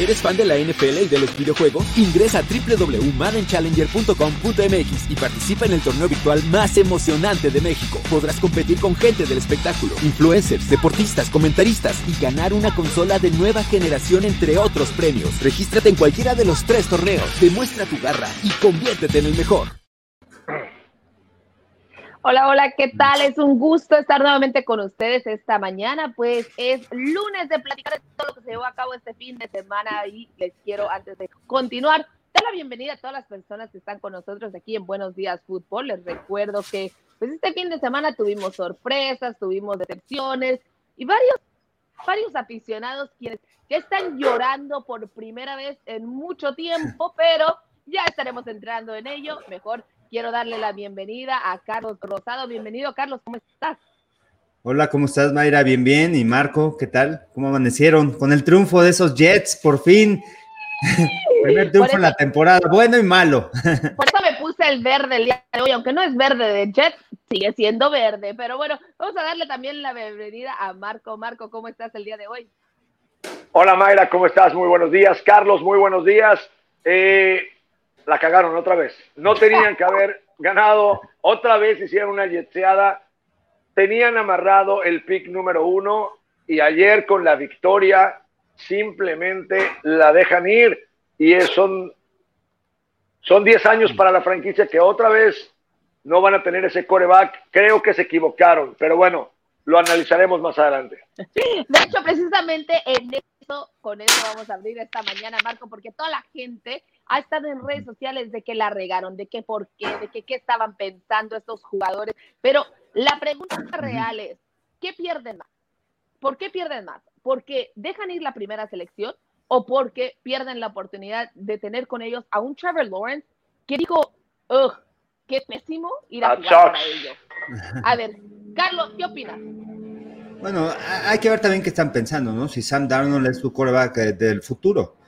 ¿Eres fan de la NFL y de los videojuegos? Ingresa a www.maddenchallenger.com.mx y participa en el torneo virtual más emocionante de México. Podrás competir con gente del espectáculo, influencers, deportistas, comentaristas y ganar una consola de nueva generación entre otros premios. Regístrate en cualquiera de los tres torneos, demuestra tu garra y conviértete en el mejor. Hola, hola, ¿qué tal? Es un gusto estar nuevamente con ustedes esta mañana, pues es lunes de platicar de todo lo que se llevó a cabo este fin de semana y les quiero, antes de continuar, dar la bienvenida a todas las personas que están con nosotros aquí en Buenos Días Fútbol. Les recuerdo que pues este fin de semana tuvimos sorpresas, tuvimos decepciones y varios, varios aficionados quienes ya están llorando por primera vez en mucho tiempo, pero ya estaremos entrando en ello. Mejor quiero darle la bienvenida a Carlos Rosado. Bienvenido, Carlos, ¿cómo estás? Hola, ¿cómo estás, Mayra? Bien, bien. ¿Y Marco, qué tal? ¿Cómo amanecieron? Con el triunfo de esos Jets, por fin. Primer triunfo en la temporada, bueno y malo. por eso me puse el verde el día de hoy, aunque no es verde de Jets, sigue siendo verde. Pero bueno, vamos a darle también la bienvenida a Marco. Marco, ¿cómo estás el día de hoy? Hola, Mayra, ¿cómo estás? Muy buenos días. Carlos, muy buenos días. Eh, la cagaron otra vez. No tenían que haber ganado. Otra vez hicieron una yetseada. Tenían amarrado el pick número uno y ayer con la victoria simplemente la dejan ir. Y son, son 10 años para la franquicia que otra vez no van a tener ese coreback. Creo que se equivocaron, pero bueno, lo analizaremos más adelante. De hecho, precisamente en eso, con eso vamos a abrir esta mañana, Marco, porque toda la gente ha estado en redes sociales de que la regaron, de que por qué, de que qué estaban pensando estos jugadores. Pero la pregunta real es, ¿qué pierden más? ¿Por qué pierden más? ¿Porque dejan ir la primera selección o porque pierden la oportunidad de tener con ellos a un Trevor Lawrence que dijo, ugh, qué pésimo ir a jugar para ellos? A ver, Carlos, ¿qué opinas? Bueno, hay que ver también qué están pensando, ¿no? Si Sam Darnold es su eh, del futuro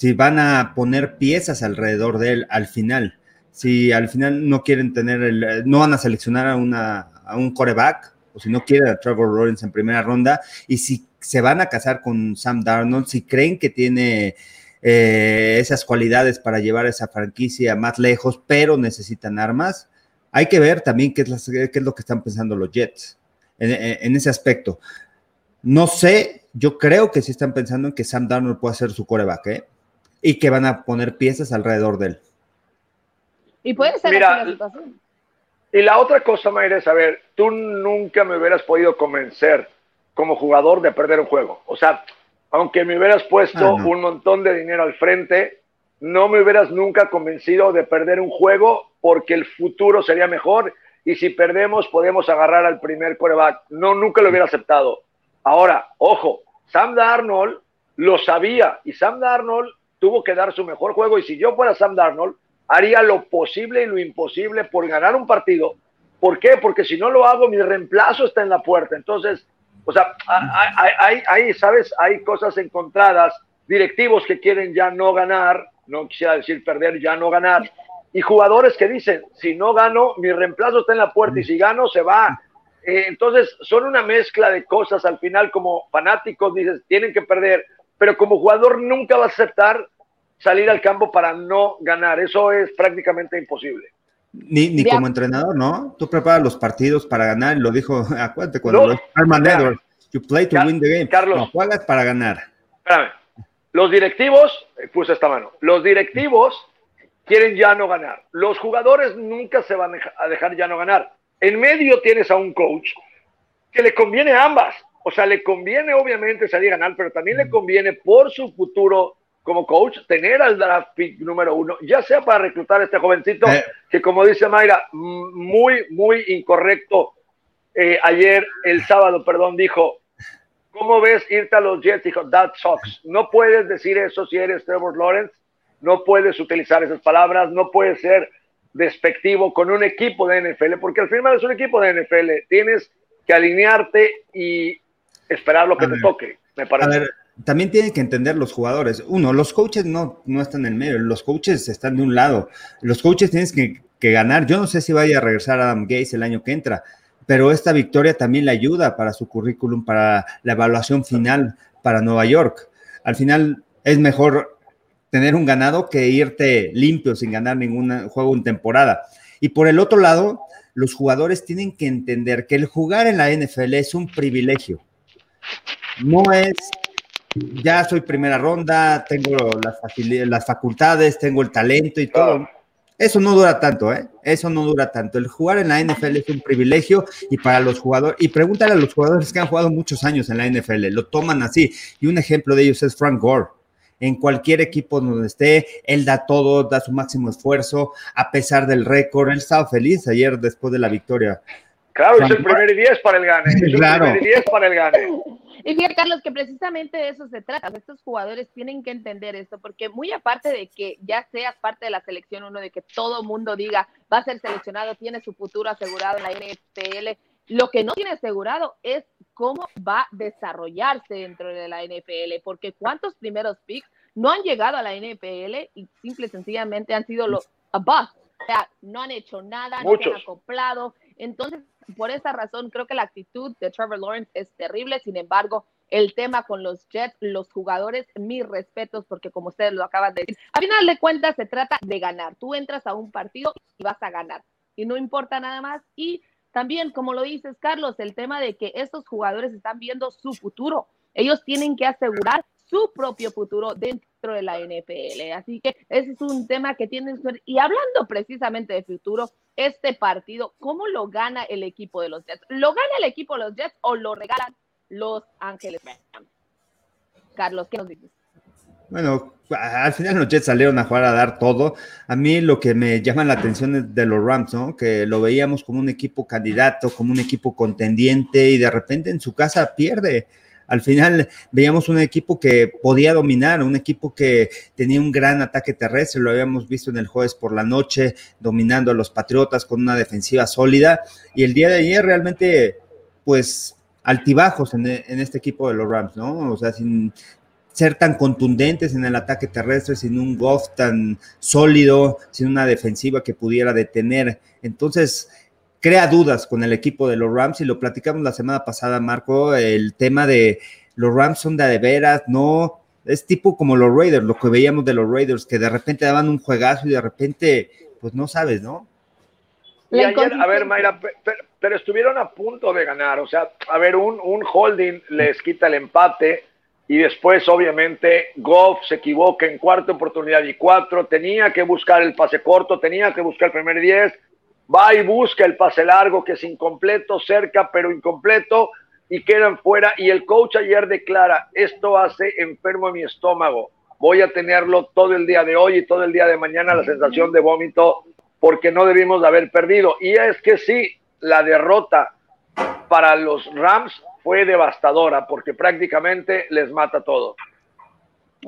si van a poner piezas alrededor de él al final, si al final no quieren tener el, no van a seleccionar a, una, a un coreback, o si no quieren a Trevor Lawrence en primera ronda, y si se van a casar con Sam Darnold, si creen que tiene eh, esas cualidades para llevar esa franquicia más lejos, pero necesitan armas, hay que ver también qué es, es lo que están pensando los Jets en, en, ese aspecto. No sé, yo creo que sí están pensando en que Sam Darnold pueda ser su coreback, ¿eh? Y que van a poner piezas alrededor de él. Y puede ser Mira, la situación. Y la otra cosa, Mayra, es, a ver, tú nunca me hubieras podido convencer como jugador de perder un juego. O sea, aunque me hubieras puesto ah, un montón de dinero al frente, no me hubieras nunca convencido de perder un juego porque el futuro sería mejor y si perdemos podemos agarrar al primer coreback. No, nunca lo hubiera aceptado. Ahora, ojo, Sam Darnold lo sabía y Sam Darnold tuvo que dar su mejor juego y si yo fuera Sam Darnold, haría lo posible y lo imposible por ganar un partido. ¿Por qué? Porque si no lo hago, mi reemplazo está en la puerta. Entonces, o sea, hay, ¿sabes? Hay cosas encontradas, directivos que quieren ya no ganar, no quisiera decir perder, ya no ganar, y jugadores que dicen, si no gano, mi reemplazo está en la puerta y si gano, se va. Eh, entonces, son una mezcla de cosas. Al final, como fanáticos, dices, tienen que perder pero como jugador nunca va a aceptar salir al campo para no ganar. Eso es prácticamente imposible. Ni, ni como entrenador, ¿no? Tú preparas los partidos para ganar, lo dijo, acuérdate, cuando lo Herman Edwards, you play to win the game. Carlos, no, juegas para ganar. Espérame. Los directivos, eh, puse esta mano, los directivos quieren ya no ganar. Los jugadores nunca se van a dejar ya no ganar. En medio tienes a un coach que le conviene a ambas. O sea, le conviene obviamente salir a ganar, pero también le conviene por su futuro como coach tener al draft pick número uno, ya sea para reclutar a este jovencito, eh. que como dice Mayra, muy, muy incorrecto. Eh, ayer, el sábado, perdón, dijo, ¿cómo ves irte a los Jets? Dijo, that sucks. No puedes decir eso si eres Trevor Lawrence, no puedes utilizar esas palabras, no puedes ser despectivo con un equipo de NFL, porque al final es un equipo de NFL, tienes que alinearte y esperar lo que te toque, me parece. A ver, también tienen que entender los jugadores. Uno, los coaches no, no están en el medio, los coaches están de un lado. Los coaches tienes que, que ganar. Yo no sé si vaya a regresar Adam Gates el año que entra, pero esta victoria también le ayuda para su currículum, para la evaluación final para Nueva York. Al final, Es mejor tener un ganado que irte limpio sin ganar ningún juego en temporada. Y por el otro lado, los jugadores tienen que entender que el jugar en la NFL es un privilegio. No es, ya soy primera ronda, tengo las, las facultades, tengo el talento y todo. Eso no dura tanto, ¿eh? Eso no dura tanto. El jugar en la NFL es un privilegio y para los jugadores, y pregúntale a los jugadores que han jugado muchos años en la NFL, lo toman así. Y un ejemplo de ellos es Frank Gore. En cualquier equipo donde esté, él da todo, da su máximo esfuerzo, a pesar del récord. Él estaba feliz ayer después de la victoria. Claro, es el primer 10 para el gane. Es claro. el primer 10 para el gane. Y fíjate, Carlos, que precisamente de eso se trata. Estos jugadores tienen que entender esto, porque muy aparte de que ya seas parte de la selección, uno de que todo mundo diga va a ser seleccionado, tiene su futuro asegurado en la NFL, lo que no tiene asegurado es cómo va a desarrollarse dentro de la NFL, porque cuántos primeros picks no han llegado a la NFL y simple y sencillamente han sido los above. O sea, no han hecho nada, no se han acoplado. Entonces, por esa razón, creo que la actitud de Trevor Lawrence es terrible. Sin embargo, el tema con los Jets, los jugadores, mis respetos, porque como ustedes lo acaban de decir, a final de cuentas se trata de ganar. Tú entras a un partido y vas a ganar. Y no importa nada más. Y también, como lo dices, Carlos, el tema de que estos jugadores están viendo su futuro. Ellos tienen que asegurar su propio futuro dentro de la NFL. Así que ese es un tema que tienen. Y hablando precisamente de futuro, este partido, ¿cómo lo gana el equipo de los Jets? ¿Lo gana el equipo de los Jets o lo regalan los Ángeles Carlos, ¿qué nos dices? Bueno, al final los Jets salieron a jugar a dar todo. A mí lo que me llama la atención es de los Rams, ¿no? Que lo veíamos como un equipo candidato, como un equipo contendiente y de repente en su casa pierde. Al final veíamos un equipo que podía dominar, un equipo que tenía un gran ataque terrestre, lo habíamos visto en el jueves por la noche, dominando a los Patriotas con una defensiva sólida. Y el día de ayer realmente, pues, altibajos en, este equipo de los Rams, ¿no? O sea, sin ser tan contundentes en el ataque terrestre, sin un Goff tan sólido, sin una defensiva que pudiera detener. Entonces, crea dudas con el equipo de los Rams y lo platicamos la semana pasada, Marco, el tema de los Rams son de, de veras, no, es tipo como los Raiders, lo que veíamos de los Raiders, que de repente daban un juegazo y de repente, pues no sabes, ¿no? Y ayer, a ver, Mayra, pero, estuvieron a punto de ganar, o sea, a ver, un, un holding les quita el empate y después, obviamente, Goff se equivoca en cuarta oportunidad y cuatro, tenía que buscar el pase corto, tenía que buscar el primer diez, va y busca el pase largo que es incompleto, cerca pero incompleto y quedan fuera. Y el coach ayer declara, esto hace enfermo mi estómago. Voy a tenerlo todo el día de hoy y todo el día de mañana la sensación de vómito porque no debimos de haber perdido. Y es que sí, la derrota para los Rams fue devastadora porque prácticamente les mata todo.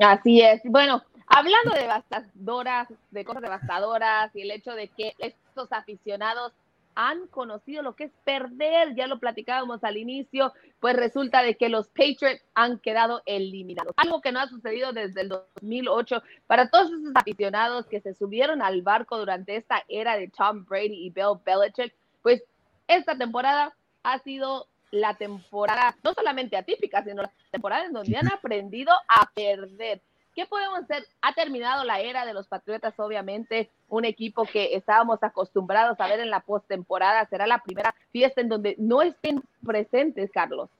Así es. Bueno, hablando de devastadoras, de cosas devastadoras y el hecho de que estos aficionados han conocido lo que es perder, ya lo platicábamos al inicio, pues resulta de que los Patriots han quedado eliminados. Algo que no ha sucedido desde el 2008 para todos esos aficionados que se subieron al barco durante esta era de Tom Brady y Bill Belichick, pues esta temporada ha sido la temporada no solamente atípica, sino la temporada en donde han aprendido a perder. ¿Qué podemos hacer? Ha terminado la era de los Patriotas, obviamente, un equipo que estábamos acostumbrados a ver en la postemporada. Será la primera fiesta en donde no estén presentes, Carlos.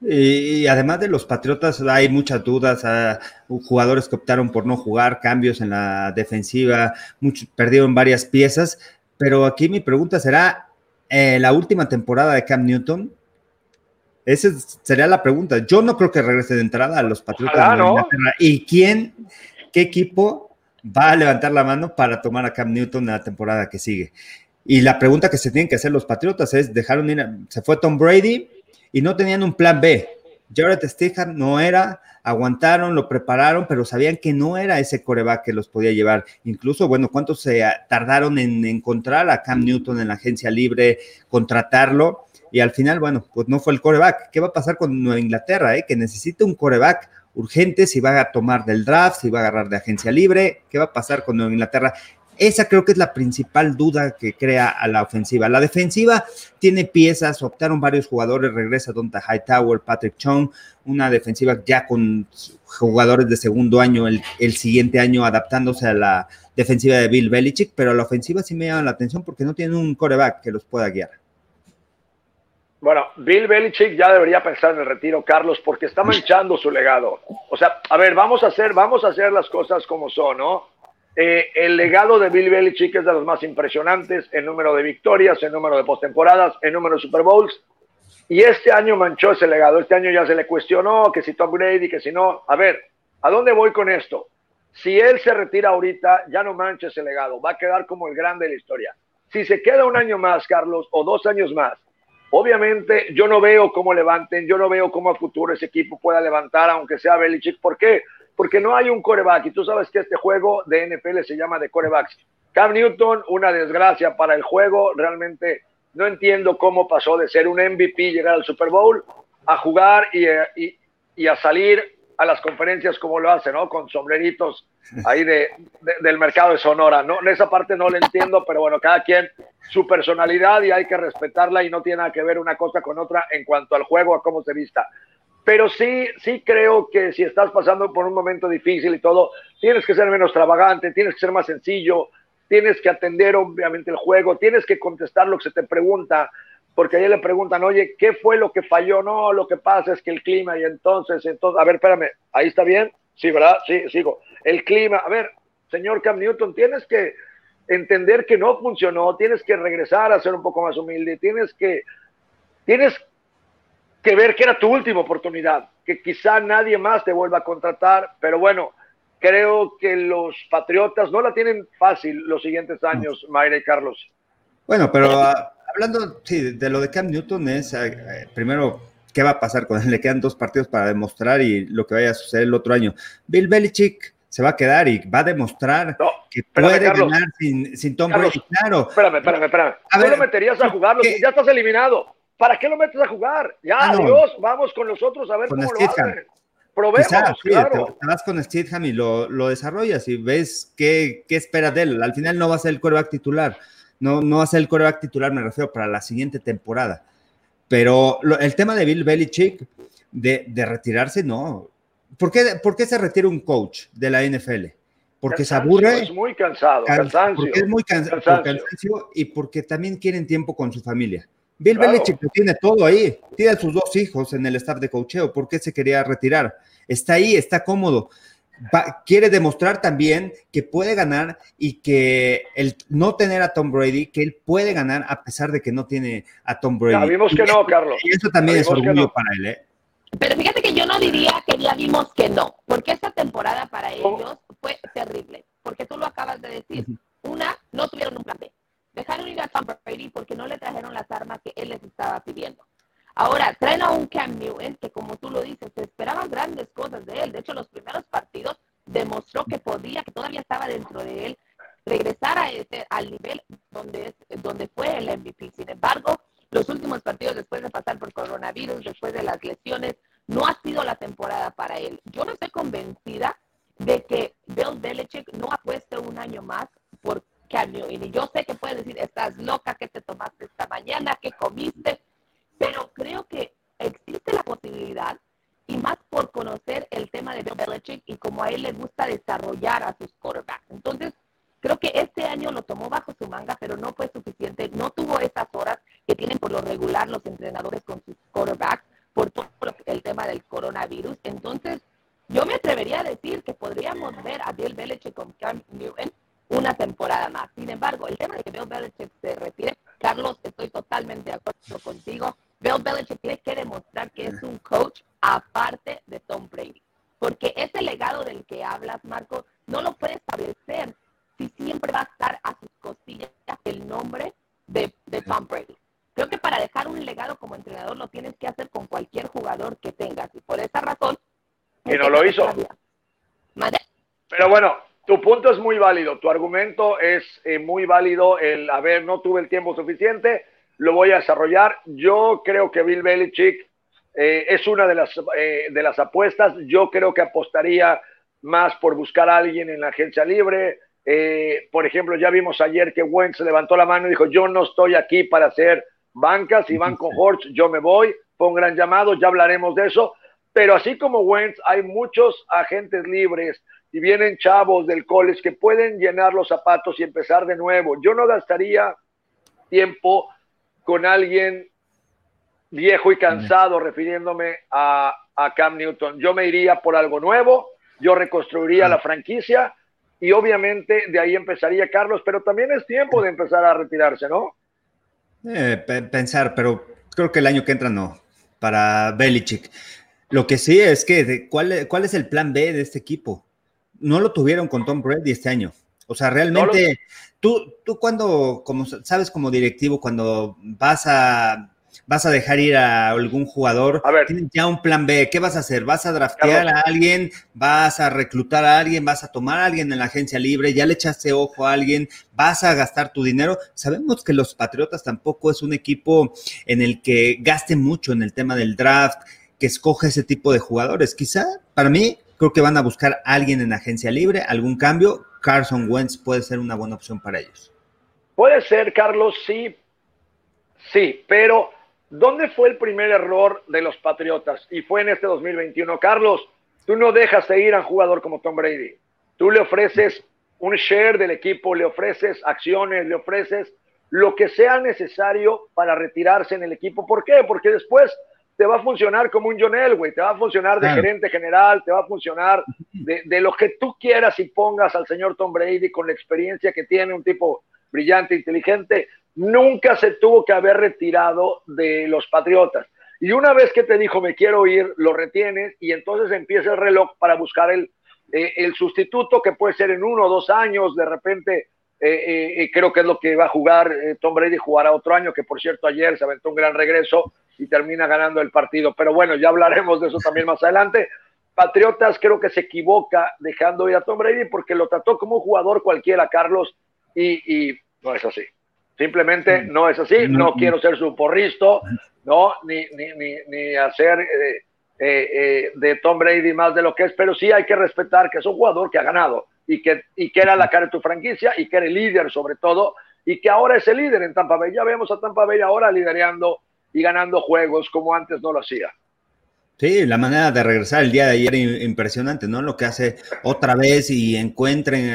Y, además de los Patriotas, hay muchas dudas. a jugadores que optaron por no jugar, cambios en la defensiva, perdieron varias piezas. Pero aquí mi pregunta será: eh, la última temporada de Cam Newton esa sería la pregunta. Yo no creo que regrese de entrada a los Patriotas ¿Y quién, qué equipo va a levantar la mano para tomar a Cam Newton en la temporada que sigue? Y la pregunta que se tienen que hacer los Patriotas es, dejaron ir, se fue Tom Brady y no tenían un plan B. Jared Stidham no era, aguantaron, lo prepararon, pero sabían que no era ese coreback que los podía llevar. Incluso, bueno, ¿cuántos se tardaron en encontrar a Cam Newton en la agencia libre, contratarlo? Y al final, bueno, pues no fue el coreback. ¿Qué va a pasar con Nueva Inglaterra? Eh? Que necesita un coreback urgente, si va a tomar del draft, si va a agarrar de agencia libre, ¿qué va a pasar con Nueva Inglaterra? Esa creo que es la principal duda que crea a la ofensiva. La defensiva tiene piezas, optaron varios jugadores, regresa Donta Hightower, Patrick Chung, una defensiva ya con jugadores de segundo año, el, siguiente año adaptándose a la defensiva de Bill Belichick, pero la ofensiva sí me llama la atención porque no tiene un coreback que los pueda guiar. Bueno, Bill Belichick ya debería pensar en el retiro, Carlos, porque está manchando su legado. O sea, a ver, vamos a hacer, vamos a hacer las cosas como son, ¿no? Eh, el legado de Bill Belichick es de los más impresionantes en número de victorias, en número de postemporadas, en número de Super Bowls. Y este año manchó ese legado. Este año ya se le cuestionó que si Tom Brady, que si no. A ver, ¿a dónde voy con esto? Si él se retira ahorita, ya no mancha ese legado. Va a quedar como el grande de la historia. Si se queda un año más, Carlos, o dos años más, obviamente yo no veo cómo levanten, yo no veo cómo a futuro ese equipo pueda levantar, aunque sea Belichick. ¿Por qué? porque no hay un coreback. Y tú sabes que este juego de NFL se llama de corebacks. Cam Newton, una desgracia para el juego. Realmente no entiendo cómo pasó de ser un MVP, llegar al Super Bowl, a jugar y, a salir a las conferencias como lo hace, ¿no? Con sombreritos ahí de, del mercado de Sonora. No, en esa parte no lo entiendo, pero bueno, cada quien su personalidad y hay que respetarla y no tiene nada que ver una cosa con otra en cuanto al juego, a cómo se vista pero sí, sí creo que si estás pasando por un momento difícil y todo, tienes que ser menos extravagante, tienes que ser más sencillo, tienes que atender obviamente el juego, tienes que contestar lo que se te pregunta, porque ayer le preguntan, oye, ¿qué fue lo que falló? No, lo que pasa es que el clima y entonces, entonces, a ver, espérame, ahí está bien, sí, ¿verdad? Sí, sigo. El clima, a ver, señor Cam Newton, tienes que entender que no funcionó, tienes que regresar a ser un poco más humilde, tienes que, tienes que ver que era tu última oportunidad, que quizá nadie más te vuelva a contratar, pero bueno, creo que los Patriotas no la tienen fácil los siguientes años, Mayra y Carlos. Bueno, pero ah, hablando sí, de lo de Cam Newton es, eh, eh, primero, ¿qué va a pasar con él? Le quedan dos partidos para demostrar y lo que vaya a suceder el otro año. Bill Belichick se va a quedar y va a demostrar que puede ganar sin, sin Tom Brady, claro. Espérame, espérame, espérame. A ver, lo meterías a jugarlo? Ya estás eliminado. ¿Para qué lo metes a jugar? Ya, ah, adiós, vamos con nosotros a ver cómo lo hacen. Probemos, claro. te, vas con Stidham y lo, lo, desarrollas y ves qué, qué espera de él. Al final no va a ser el coreback titular. No, no va a ser el coreback titular, me refiero, para la siguiente temporada. Pero el tema de Bill Belichick, de, de retirarse, no. ¿Por qué, ¿Por qué, se retira un coach de la NFL? Porque se aburre. Es muy cansado, cansancio. Porque es muy cansancio y porque también quieren tiempo con su familia. Bill Belichick tiene todo ahí, tiene a sus dos hijos en el staff de cocheo, ¿por qué se quería retirar? Está ahí, está cómodo. Quiere demostrar también que puede ganar y que el no tener a Tom Brady, que él puede ganar a pesar de que no tiene a Tom Brady. Ya vimos que no, Carlos. Y eso también es orgullo para él, ¿eh? Pero fíjate que yo no diría que ya vimos que no, porque esta temporada para ellos fue terrible, porque tú lo acabas de decir. Una, no tuvieron un plan B. Dejaron ir a Tom Brady porque no le trajeron las armas que él les estaba pidiendo. Ahora, traen a un Cam Newton que, como tú lo dices, se esperaban grandes cosas de él. De hecho, los primeros partidos demostró que podía, que todavía estaba dentro de él, regresar a ese, al nivel donde, es, donde fue el MVP. Sin embargo, los últimos partidos después de pasar por coronavirus, después de las lesiones, no ha sido la temporada para él. Yo no estoy convencida de que Bill Belichick no apueste un año más por y yo sé que puedes decir, estás loca, que te tomaste esta mañana, que comiste, pero creo que existe la posibilidad, y más por conocer el tema de Bill Belichick y como a él le gusta desarrollar a sus quarterbacks. Entonces, creo que este año lo tomó bajo su manga, pero no fue suficiente, no tuvo esas horas que tienen por lo regular los entrenadores con sus quarterbacks por todo el tema del coronavirus. Entonces, yo me atrevería a decir que podríamos ver a Bill Belichick con Cam Newton una temporada más. Sin embargo, el tema de que Bill Belichick se retire, Carlos, estoy totalmente de acuerdo contigo. Bill Belichick tiene que demostrar que es un coach aparte de Tom Brady. Porque ese legado del que hablas, Marco, no lo puede establecer si siempre va a estar a sus costillas el nombre de, Tom Brady. Creo que para dejar un legado como entrenador lo tienes que hacer con cualquier jugador que tengas. Y por esa razón... Y no lo hizo. Pero bueno, tu punto es muy válido, tu argumento es eh, muy válido. El, a ver, no tuve el tiempo suficiente, lo voy a desarrollar. Yo creo que Bill Belichick eh, es una de las, eh, de las apuestas. Yo creo que apostaría más por buscar a alguien en la agencia libre, Eh, por ejemplo, ya vimos ayer que Wentz levantó la mano y dijo, yo no estoy aquí para hacer bancas, si van con Hortz, yo me voy, fue un gran llamado, ya hablaremos de eso, pero así como Wentz, hay muchos agentes libres y vienen chavos del college que pueden llenar los zapatos y empezar de nuevo. Yo no gastaría tiempo con alguien viejo y cansado, refiriéndome a, a Cam Newton. Yo me iría por algo nuevo, yo reconstruiría la franquicia y obviamente de ahí empezaría Carlos, pero también es tiempo de empezar a retirarse, ¿no? Eh, pensar, pero creo que el año que entra no, para Belichick. Lo que sí es que, ¿cuál, ¿cuál es el plan B de este equipo? No lo tuvieron con Tom Brady este año. O sea, realmente, tú, tú cuando, como sabes como directivo, cuando vas a vas a dejar ir a algún jugador, a ver, tienes ya un plan B, ¿qué vas a hacer? ¿Vas a draftear a alguien? ¿Vas a reclutar a alguien? ¿Vas a tomar a alguien en la agencia libre? ¿Ya le echaste ojo a alguien? ¿Vas a gastar tu dinero? Sabemos que los Patriotas tampoco es un equipo en el que gaste mucho en el tema del draft, que escoge ese tipo de jugadores. Quizá, para mí, creo que van a buscar a alguien en agencia libre, algún cambio. Carson Wentz puede ser una buena opción para ellos. Puede ser, Carlos, sí, sí, pero ¿Dónde fue el primer error de los Patriotas? Y fue en este 2021. Carlos, tú no dejas de ir a un jugador como Tom Brady. Tú le ofreces un share del equipo, le ofreces acciones, le ofreces lo que sea necesario para retirarse en el equipo. ¿Por qué? Porque después te va a funcionar como un John Elway, te va a funcionar de gerente general, te va a funcionar de, de, lo que tú quieras y pongas al señor Tom Brady con la experiencia que tiene, un tipo brillante, inteligente, nunca se tuvo que haber retirado de los Patriotas. Y una vez que te dijo me quiero ir, lo retienes y entonces empieza el reloj para buscar el, eh, el sustituto que puede ser en uno o dos años, de repente eh, eh, creo que es lo que va a jugar Tom Brady, jugará otro año, que por cierto ayer se aventó un gran regreso y termina ganando el partido. Pero bueno, ya hablaremos de eso también más adelante. Patriotas creo que se equivoca dejando ir a Tom Brady porque lo trató como un jugador cualquiera, Carlos, y, y no es así. Simplemente no es así. No quiero ser su porristo, ¿no? Ni, ni, ni, ni hacer eh, eh, eh, de Tom Brady más de lo que es, pero sí hay que respetar que es un jugador que ha ganado y que, y que era la cara de tu franquicia y que era el líder sobre todo y que ahora es el líder en Tampa Bay. Ya vemos a Tampa Bay ahora liderando y ganando juegos como antes no lo hacía. Sí, la manera de regresar el día de ayer impresionante, ¿no? Lo que hace otra vez y encuentren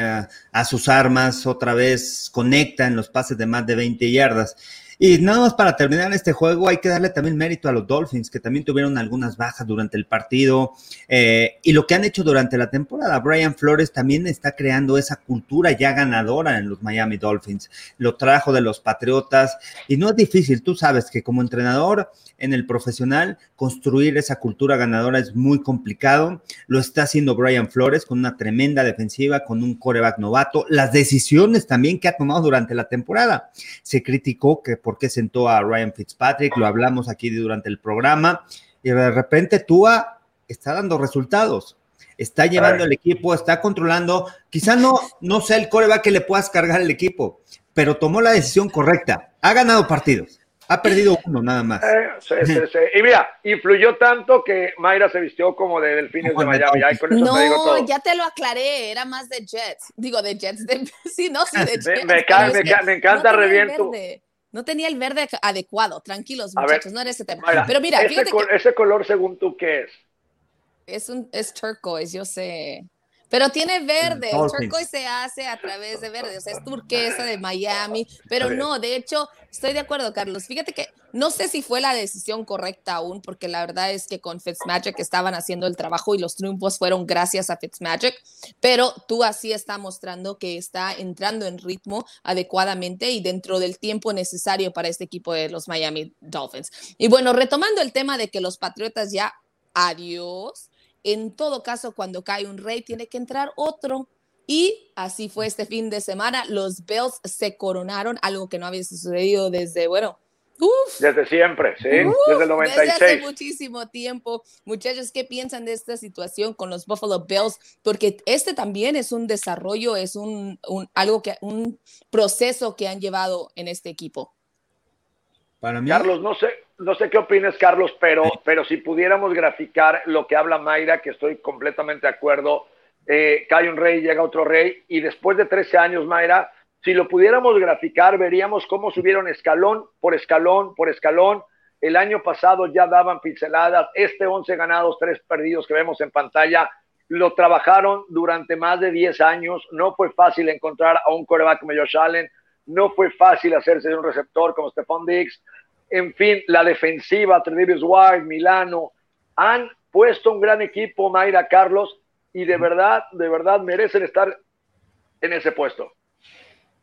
a, sus armas, otra vez conecta en los pases de más de 20 yardas. Y nada más para terminar este juego, hay que darle también mérito a los Dolphins, que también tuvieron algunas bajas durante el partido eh, y lo que han hecho durante la temporada. Brian Flores también está creando esa cultura ya ganadora en los Miami Dolphins. Lo trajo de los Patriotas y no es difícil. Tú sabes que como entrenador en el profesional, construir esa cultura ganadora es muy complicado. Lo está haciendo Brian Flores con una tremenda defensiva, con un coreback novato. Las decisiones también que ha tomado durante la temporada. Se criticó que por qué sentó a Ryan Fitzpatrick, lo hablamos aquí durante el programa, y de repente Tua está dando resultados está llevando el equipo, está controlando. Quizá no, no sea el coreback que le puedas cargar el equipo, pero tomó la decisión correcta. Ha ganado partidos. Ha perdido uno nada más. Eh, y mira, influyó tanto que Mayra se vistió como de Delfines de Miami. no, ya te lo aclaré, era más de Jets. Digo, de Jets. sí, no, sí, de Jets. me, encanta, reviento. No tenía el verde adecuado. Tranquilos, muchachos, no era ese tema. Pero mira, ese, ese color, según tú, ¿qué es? Es un es turquoise, yo sé. Pero tiene verde, el turquoise se hace a través de verde, o sea, es turquesa de Miami, pero no, de hecho, estoy de acuerdo, Carlos. Fíjate que no sé si fue la decisión correcta aún, porque la verdad es que con Fitzmagic estaban haciendo el trabajo y los triunfos fueron gracias a Fitzmagic, pero tú así está mostrando que está entrando en ritmo adecuadamente y dentro del tiempo necesario para este equipo de los Miami Dolphins. Y bueno, retomando el tema de que los Patriotas ya, adiós en todo caso, cuando cae un rey, tiene que entrar otro. Y así fue este fin de semana. Los Bills se coronaron, algo que no había sucedido desde, bueno, desde siempre, sí, desde el 96. Desde hace muchísimo tiempo. Muchachos, ¿qué piensan de esta situación con los Buffalo Bills? Porque este también es un desarrollo, es un, un algo que, un proceso que han llevado en este equipo. Para mí. Carlos, no sé, no sé qué opinas, Carlos, pero, pero si pudiéramos graficar lo que habla Mayra, que estoy completamente de acuerdo, eh, cae un rey, llega otro rey, y después de 13 años, Mayra, si lo pudiéramos graficar, veríamos cómo subieron escalón por escalón por escalón. El año pasado ya daban pinceladas, este 11 ganados, 3 perdidos que vemos en pantalla, lo trabajaron durante más de 10 años, no fue fácil encontrar a un coreback como Josh Allen, no fue fácil hacerse de un receptor como Stephon Diggs, en fin, la defensiva, Tredavious White, Milano, han puesto un gran equipo, Mayra Carlos, y de verdad, de verdad merecen estar en ese puesto.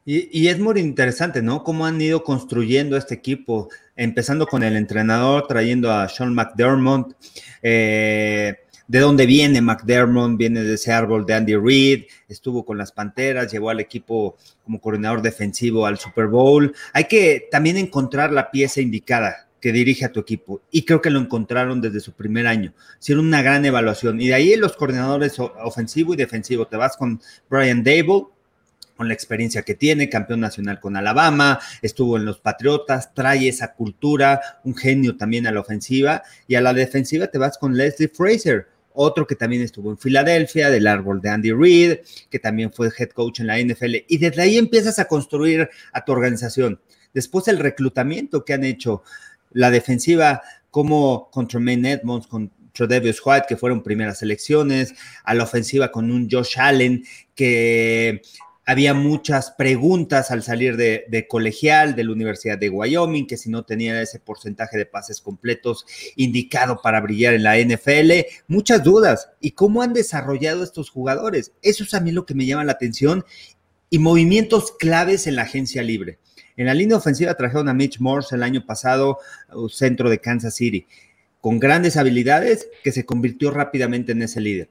Y, es muy interesante, ¿no? Cómo han ido construyendo este equipo, empezando con el entrenador, trayendo a Sean McDermott. Eh, ¿De dónde viene McDermott? Viene de ese árbol de Andy Reid, estuvo con las Panteras, llevó al equipo como coordinador defensivo al Super Bowl. Hay que también encontrar la pieza indicada que dirige a tu equipo. Y creo que lo encontraron desde su primer año. Hicieron una gran evaluación. Y de ahí los coordinadores ofensivo y defensivo. Te vas con Brian Dable, con la experiencia que tiene, campeón nacional con Alabama, estuvo en los Patriotas, trae esa cultura, un genio también a la ofensiva. Y a la defensiva te vas con Leslie Fraser, otro que también estuvo en Filadelfia, del árbol de Andy Reid, que también fue head coach en la NFL. Y desde ahí empiezas a construir a tu organización. Después el reclutamiento que han hecho la defensiva como contra Maine Edmonds, con Tredavious White, que fueron primeras elecciones, a la ofensiva con un Josh Allen, que había muchas preguntas al salir de, colegial de la Universidad de Wyoming, que si no tenía ese porcentaje de pases completos indicado para brillar en la NFL, muchas dudas. ¿Y cómo han desarrollado estos jugadores? Eso es a mí lo que me llama la atención y movimientos claves en la agencia libre. En la línea ofensiva trajeron a Mitch Morse el año pasado, uh, centro de Kansas City, con grandes habilidades que se convirtió rápidamente en ese líder.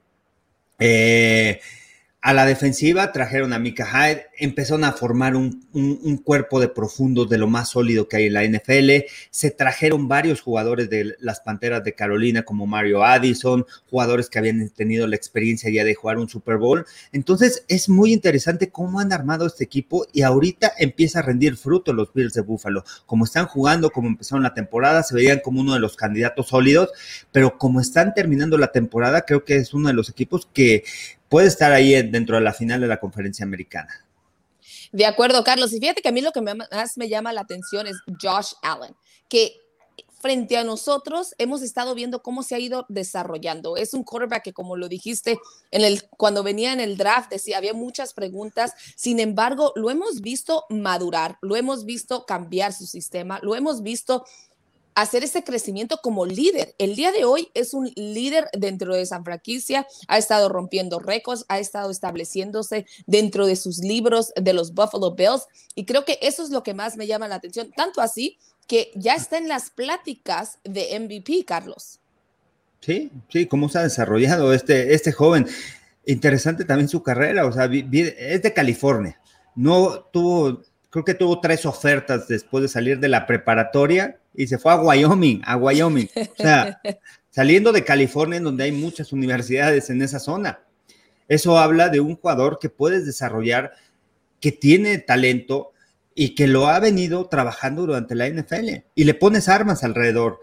Eh, a la defensiva trajeron a Mika Hyde, empezaron a formar un, cuerpo de profundos de lo más sólido que hay en la NFL. Se trajeron varios jugadores de las Panteras de Carolina, como Mario Addison, jugadores que habían tenido la experiencia ya de jugar un Super Bowl. Entonces es muy interesante cómo han armado este equipo y ahorita empieza a rendir fruto los Bills de Buffalo. Como están jugando, como empezaron la temporada, se veían como uno de los candidatos sólidos, pero como están terminando la temporada, creo que es uno de los equipos que puede estar ahí dentro de la final de la conferencia americana. De acuerdo, Carlos. Y fíjate que a mí lo que más me llama la atención es Josh Allen, que frente a nosotros hemos estado viendo cómo se ha ido desarrollando. Es un quarterback que, como lo dijiste, en el, cuando venía en el draft, decía, había muchas preguntas. Sin embargo, lo hemos visto madurar, lo hemos visto cambiar su sistema, lo hemos visto hacer ese crecimiento como líder. El día de hoy es un líder dentro de esa franquicia, ha estado rompiendo récords, ha estado estableciéndose dentro de sus libros de los Buffalo Bills y creo que eso es lo que más me llama la atención, tanto así que ya está en las pláticas de MVP, Carlos. Sí, sí, cómo se ha desarrollado este, este joven. Interesante también su carrera, o sea, es de California. No tuvo, creo que tuvo tres ofertas después de salir de la preparatoria y se fue a Wyoming, a Wyoming. O sea, saliendo de California, en donde hay muchas universidades en esa zona. Eso habla de un jugador que puedes desarrollar, que tiene talento y que lo ha venido trabajando durante la NFL. Y le pones armas alrededor.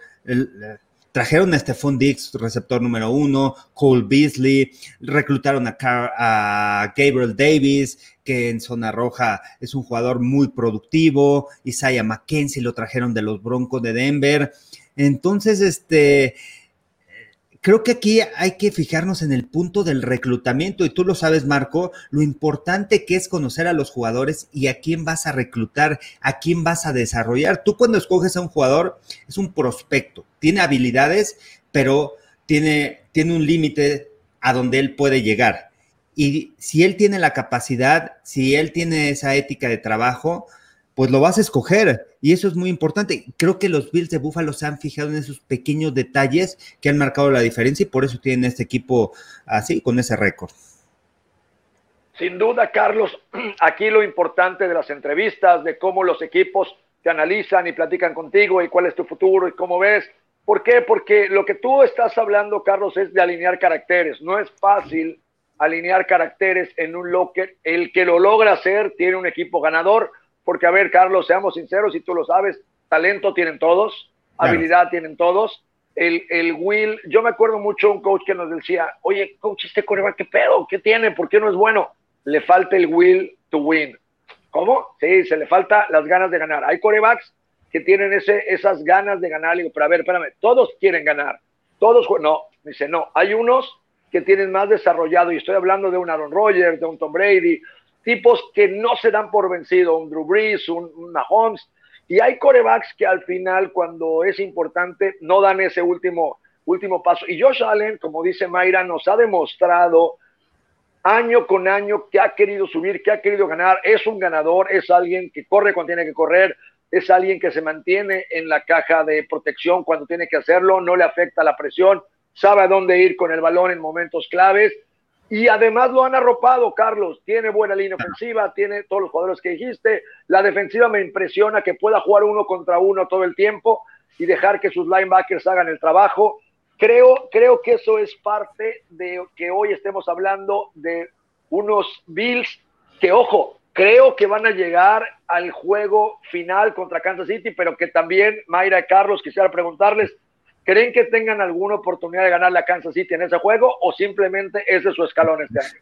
Trajeron a Stephon Diggs, receptor número uno, Cole Beasley, reclutaron a, a, Gabriel Davis, que en zona roja es un jugador muy productivo, Isaiah McKenzie lo trajeron de los Broncos de Denver. Entonces, este, creo que aquí hay que fijarnos en el punto del reclutamiento y tú lo sabes, Marco, lo importante que es conocer a los jugadores y a quién vas a reclutar, a quién vas a desarrollar. Tú cuando escoges a un jugador es un prospecto, tiene habilidades, pero tiene, tiene un límite a donde él puede llegar. Y si él tiene la capacidad, si él tiene esa ética de trabajo, pues lo vas a escoger. Y eso es muy importante. Creo que los Bills de Buffalo se han fijado en esos pequeños detalles que han marcado la diferencia y por eso tienen este equipo así, con ese récord. Sin duda, Carlos, aquí lo importante de las entrevistas, de cómo los equipos te analizan y platican contigo y cuál es tu futuro y cómo ves. ¿Por qué? Porque lo que tú estás hablando, Carlos, es de alinear caracteres. No es fácil alinear caracteres en un locker. El que lo logra hacer tiene un equipo ganador, porque a ver, Carlos, seamos sinceros, y tú lo sabes, talento tienen todos, habilidad tienen todos, el, el Will, yo me acuerdo mucho un coach que nos decía, oye, coach, este coreback, ¿qué pedo? ¿Qué tiene? ¿Por qué no es bueno? Le falta el will to win. ¿Cómo? Sí, se le falta las ganas de ganar. Hay corebacks que tienen ese, esas ganas de ganar. digo, pero a ver, espérame, todos quieren ganar. Todos, no, dice, no, hay unos que tienen más desarrollado, y estoy hablando de un Aaron Rodgers, de un Tom Brady, tipos que no se dan por vencido, un Drew Brees, un, un Mahomes, y hay corebacks que al final, cuando es importante, no dan ese último, último paso. Y Josh Allen, como dice Mayra, nos ha demostrado año con año que ha querido subir, que ha querido ganar. Es un ganador, es alguien que corre cuando tiene que correr, es alguien que se mantiene en la caja de protección cuando tiene que hacerlo, no le afecta la presión, sabe a dónde ir con el balón en momentos claves y además lo han arropado, Carlos. Tiene buena línea ofensiva, tiene todos los jugadores que dijiste. La defensiva me impresiona que pueda jugar uno contra uno todo el tiempo y dejar que sus linebackers hagan el trabajo. Creo, creo que eso es parte de que hoy estemos hablando de unos Bills que, ojo, creo que van a llegar al juego final contra Kansas City, pero que también, Mayra y Carlos, quisiera preguntarles, ¿Creen que tengan alguna oportunidad de ganar la Kansas City en ese juego o simplemente ese es su escalón este año?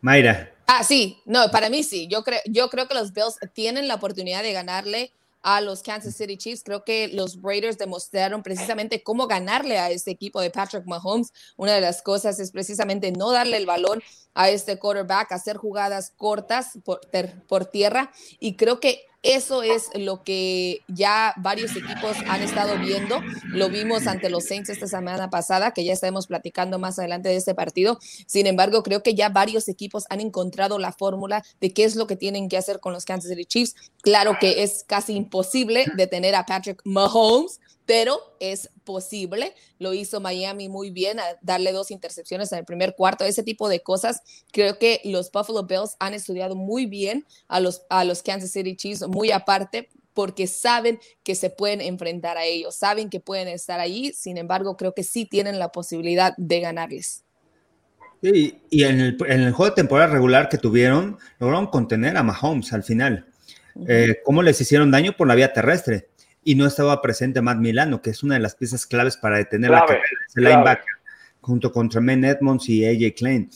Mayra. Ah, sí, no, para mí sí. Yo creo, yo creo que los Bills tienen la oportunidad de ganarle a los Kansas City Chiefs. Creo que los Raiders demostraron precisamente cómo ganarle a este equipo de Patrick Mahomes. Una de las cosas es precisamente no darle el balón a este quarterback, hacer jugadas cortas por, por tierra. Y creo que eso es lo que ya varios equipos han estado viendo. Lo vimos ante los Saints esta semana pasada, que ya estaremos platicando más adelante de este partido. Sin embargo, creo que ya varios equipos han encontrado la fórmula de qué es lo que tienen que hacer con los Kansas City Chiefs. Claro que es casi imposible detener a Patrick Mahomes, pero es posible. Lo hizo Miami muy bien, a darle dos intercepciones en el primer cuarto, ese tipo de cosas. Creo que los Buffalo Bills han estudiado muy bien a los, a los Kansas City Chiefs, muy aparte, porque saben que se pueden enfrentar a ellos, saben que pueden estar ahí, sin embargo, creo que sí tienen la posibilidad de ganarles. Sí, y en el, en el juego de temporada regular que tuvieron, lograron contener a Mahomes al final. Eh, ¿Cómo les hicieron daño por la vía terrestre? Y no estaba presente Matt Milano, que es una de las piezas claves para detener la carrera de linebacker, junto con Tremaine Edmonds y AJ Klein.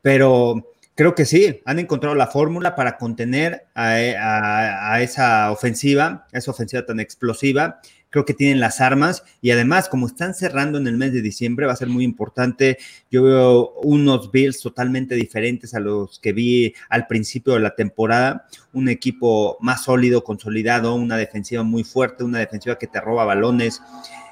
Pero creo que sí, han encontrado la fórmula para contener a, esa ofensiva, a esa ofensiva tan explosiva creo que tienen las armas y además como están cerrando en el mes de diciembre va a ser muy importante. Yo veo unos Bills totalmente diferentes a los que vi al principio de la temporada, un equipo más sólido, consolidado, una defensiva muy fuerte, una defensiva que te roba balones,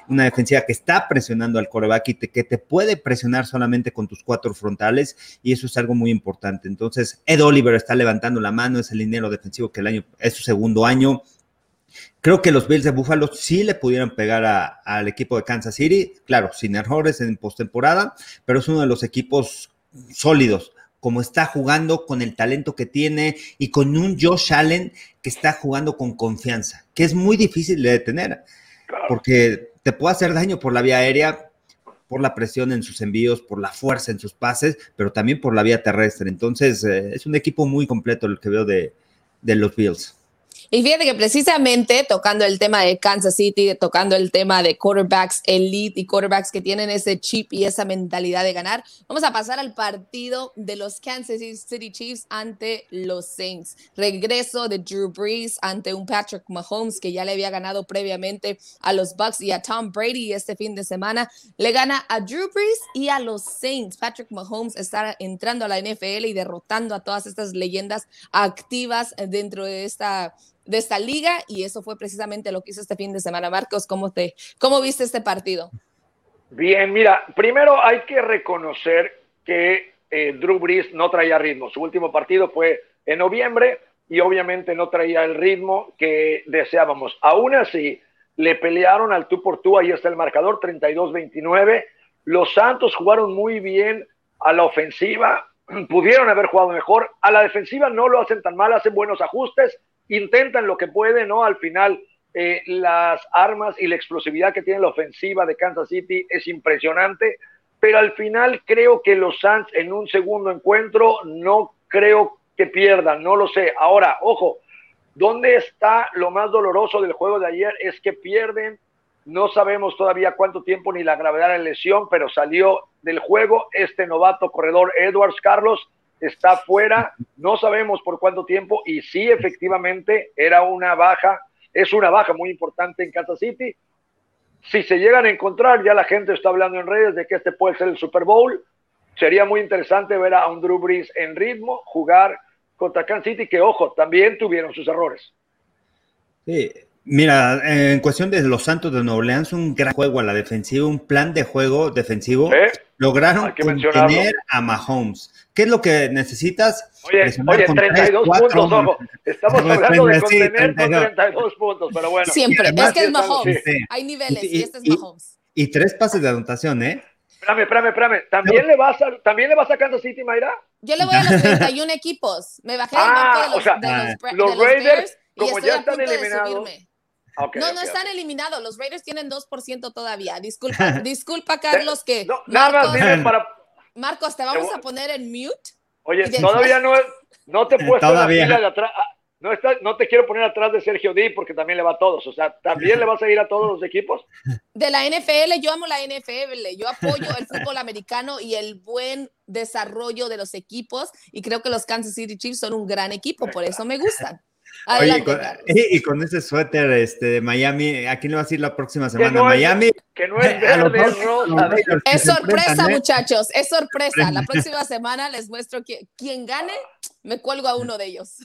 una defensiva que está presionando al coreback y que te puede presionar solamente con tus cuatro frontales y eso es algo muy importante. Entonces, Ed Oliver está levantando la mano, es el dinero defensivo que el año es su segundo año, Creo que los Bills de Buffalo sí le pudieron pegar al equipo de Kansas City, claro, sin errores en postemporada, pero es uno de los equipos sólidos, como está jugando con el talento que tiene y con un Josh Allen que está jugando con confianza, que es muy difícil de detener, porque te puede hacer daño por la vía aérea, por la presión en sus envíos, por la fuerza en sus pases, pero también por la vía terrestre. Entonces, eh, es un equipo muy completo el que veo de, de los Bills. Y fíjate que precisamente tocando el tema de Kansas City, tocando el tema de quarterbacks elite y quarterbacks que tienen ese chip y esa mentalidad de ganar, vamos a pasar al partido de los Kansas City Chiefs ante los Saints. Regreso de Drew Brees ante un Patrick Mahomes que ya le había ganado previamente a los Bucks y a Tom Brady este fin de semana. Le gana a Drew Brees y a los Saints. Patrick Mahomes está entrando a la NFL y derrotando a todas estas leyendas activas dentro de esta de esta liga y eso fue precisamente lo que hizo este fin de semana. Marcos, ¿cómo, te, cómo viste este partido? Bien, mira, primero hay que reconocer que eh, Drew Brees no traía ritmo. Su último partido fue en noviembre y obviamente no traía el ritmo que deseábamos. Aún así, le pelearon al tú por tú, ahí está el marcador, 32-29. Los Santos jugaron muy bien a la ofensiva, pudieron haber jugado mejor. A la defensiva no lo hacen tan mal, hacen buenos ajustes intentan lo que pueden, ¿no? Al final, eh, las armas y la explosividad que tiene la ofensiva de Kansas City es impresionante, pero al final creo que los Suns en un segundo encuentro no creo que pierdan, no lo sé. Ahora, ojo, ¿dónde está lo más doloroso del juego de ayer? Es que pierden No sabemos todavía cuánto tiempo ni la gravedad de la lesión, pero salió del juego este novato corredor Edwards Carlos está fuera, no sabemos por cuánto tiempo y sí efectivamente era una baja, es una baja muy importante en Kansas City. Si se llegan a encontrar, ya la gente está hablando en redes de que este puede ser el Super Bowl. Sería muy interesante ver a un Drew Brees en ritmo, jugar contra Kansas City, que ojo, también tuvieron sus errores. Sí, Mira, en cuestión de los Santos de Nueva Orleans, un gran juego a la defensiva, un plan de juego defensivo. Lograron contener a Mahomes. ¿Qué es lo que necesitas? Oye, oye 32 puntos, ojo. Estamos hablando de contener 32. con 32 puntos, pero bueno. Siempre, es que es Mahomes. Hay niveles y, este es Mahomes. Y, tres pases de anotación, ¿eh? Espérame, espérame, espérame. ¿También, le vas a, ¿También le vas a Kansas City, Mayra? Yo le voy a los 31 equipos. Me bajé ah, de los, o sea, de los, los Raiders, como ya están eliminados no, no están eliminados. Los Raiders tienen 2% todavía. Disculpa, disculpa Carlos, que. No, nada más, para. Marcos, te vamos a poner en mute. Oye, todavía no, no te he puesto todavía. la fila de atrás. Ah, no, está, no te quiero poner atrás de Sergio Di porque también le va a todos. O sea, ¿también le vas a ir a todos los equipos? De la NFL, yo amo la NFL. Yo apoyo el fútbol americano y el buen desarrollo de los equipos. Y creo que los Kansas City Chiefs son un gran equipo, por eso me gustan. Oye, y, con, ese suéter este, de Miami, ¿a quién le vas a ir la próxima semana? Miami. Que no es verde, rosa. Es sorpresa, ¿eh? muchachos, es sorpresa. La próxima semana les muestro que quien gane, me cuelgo a uno de ellos.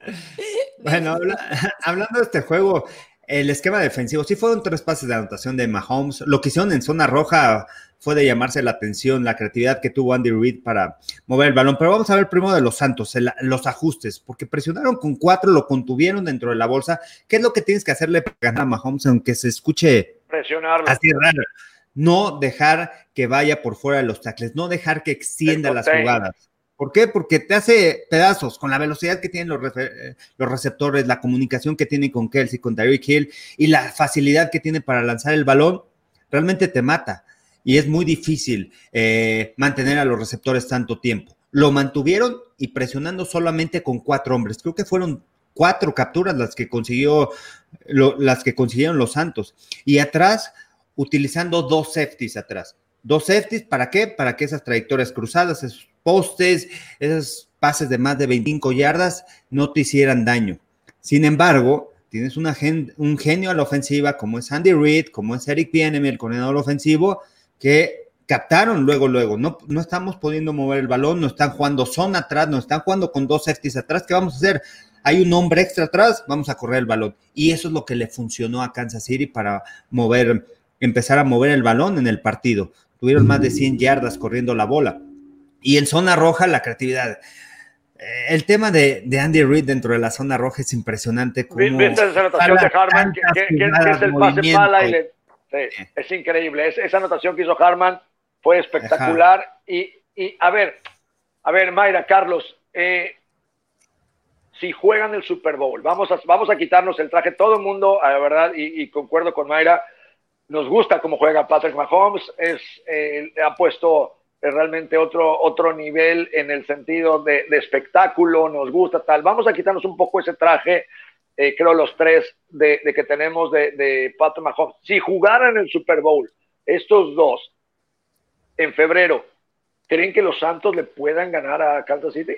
bueno, hablando de este juego, el esquema defensivo, sí fueron tres pases de anotación de Mahomes. Lo que hicieron en zona roja fue de llamarse la atención, la creatividad que tuvo Andy Reid para mover el balón. Pero vamos a ver primero de los Santos, los ajustes, porque presionaron con cuatro, lo contuvieron dentro de la bolsa. ¿Qué es lo que tienes que hacerle para ganar a Mahomes, aunque se escuche Presionarlo. así raro? No dejar que vaya por fuera de los tackles, no dejar que extienda las jugadas. ¿Por qué? Porque te hace pedazos con la velocidad que tienen los, los receptores, la comunicación que tiene con Kelsey, con Tyreek Hill y la facilidad que tiene para lanzar el balón, realmente te mata y es muy difícil eh, mantener a los receptores tanto tiempo. Lo mantuvieron y presionando solamente con cuatro hombres. Creo que fueron cuatro capturas las que consiguió, las que consiguieron los Santos. Y atrás, utilizando dos safeties atrás. Dos safeties, ¿para qué? Para que esas trayectorias cruzadas, esos postes, esos pases de más de 25 yardas no te hicieran daño. Sin embargo, tienes una un genio a la ofensiva como es Andy Reid, como es Eric Bienem, el coordinador ofensivo, que captaron luego, luego. No, no estamos pudiendo mover el balón, no están jugando zona atrás, no están jugando con dos safeties atrás. ¿Qué vamos a hacer? Hay un hombre extra atrás, vamos a correr el balón. Y eso es lo que le funcionó a Kansas City para mover, empezar a mover el balón en el partido. Tuvieron más de 100 yardas corriendo la bola. Y en zona roja, la creatividad. Eh, el tema de, Andy Reid dentro de la zona roja es impresionante. ¿Viste esa anotación de Harman? que, es el pase mala y le es increíble. esa anotación que hizo Harman fue espectacular. Y, a ver, a ver, Mayra, Carlos, eh, si juegan el Super Bowl, vamos a, vamos a quitarnos el traje. Todo el mundo, la verdad, y, concuerdo con Mayra, nos gusta cómo juega Patrick Mahomes. Es, eh, ha puesto realmente otro, otro nivel en el sentido de, de espectáculo, nos gusta tal. Vamos a quitarnos un poco ese traje eh, creo, los tres de, que tenemos de, de Patrick Mahomes. Si jugaran el Super Bowl, estos dos, en febrero, ¿creen que los Santos le puedan ganar a Kansas City?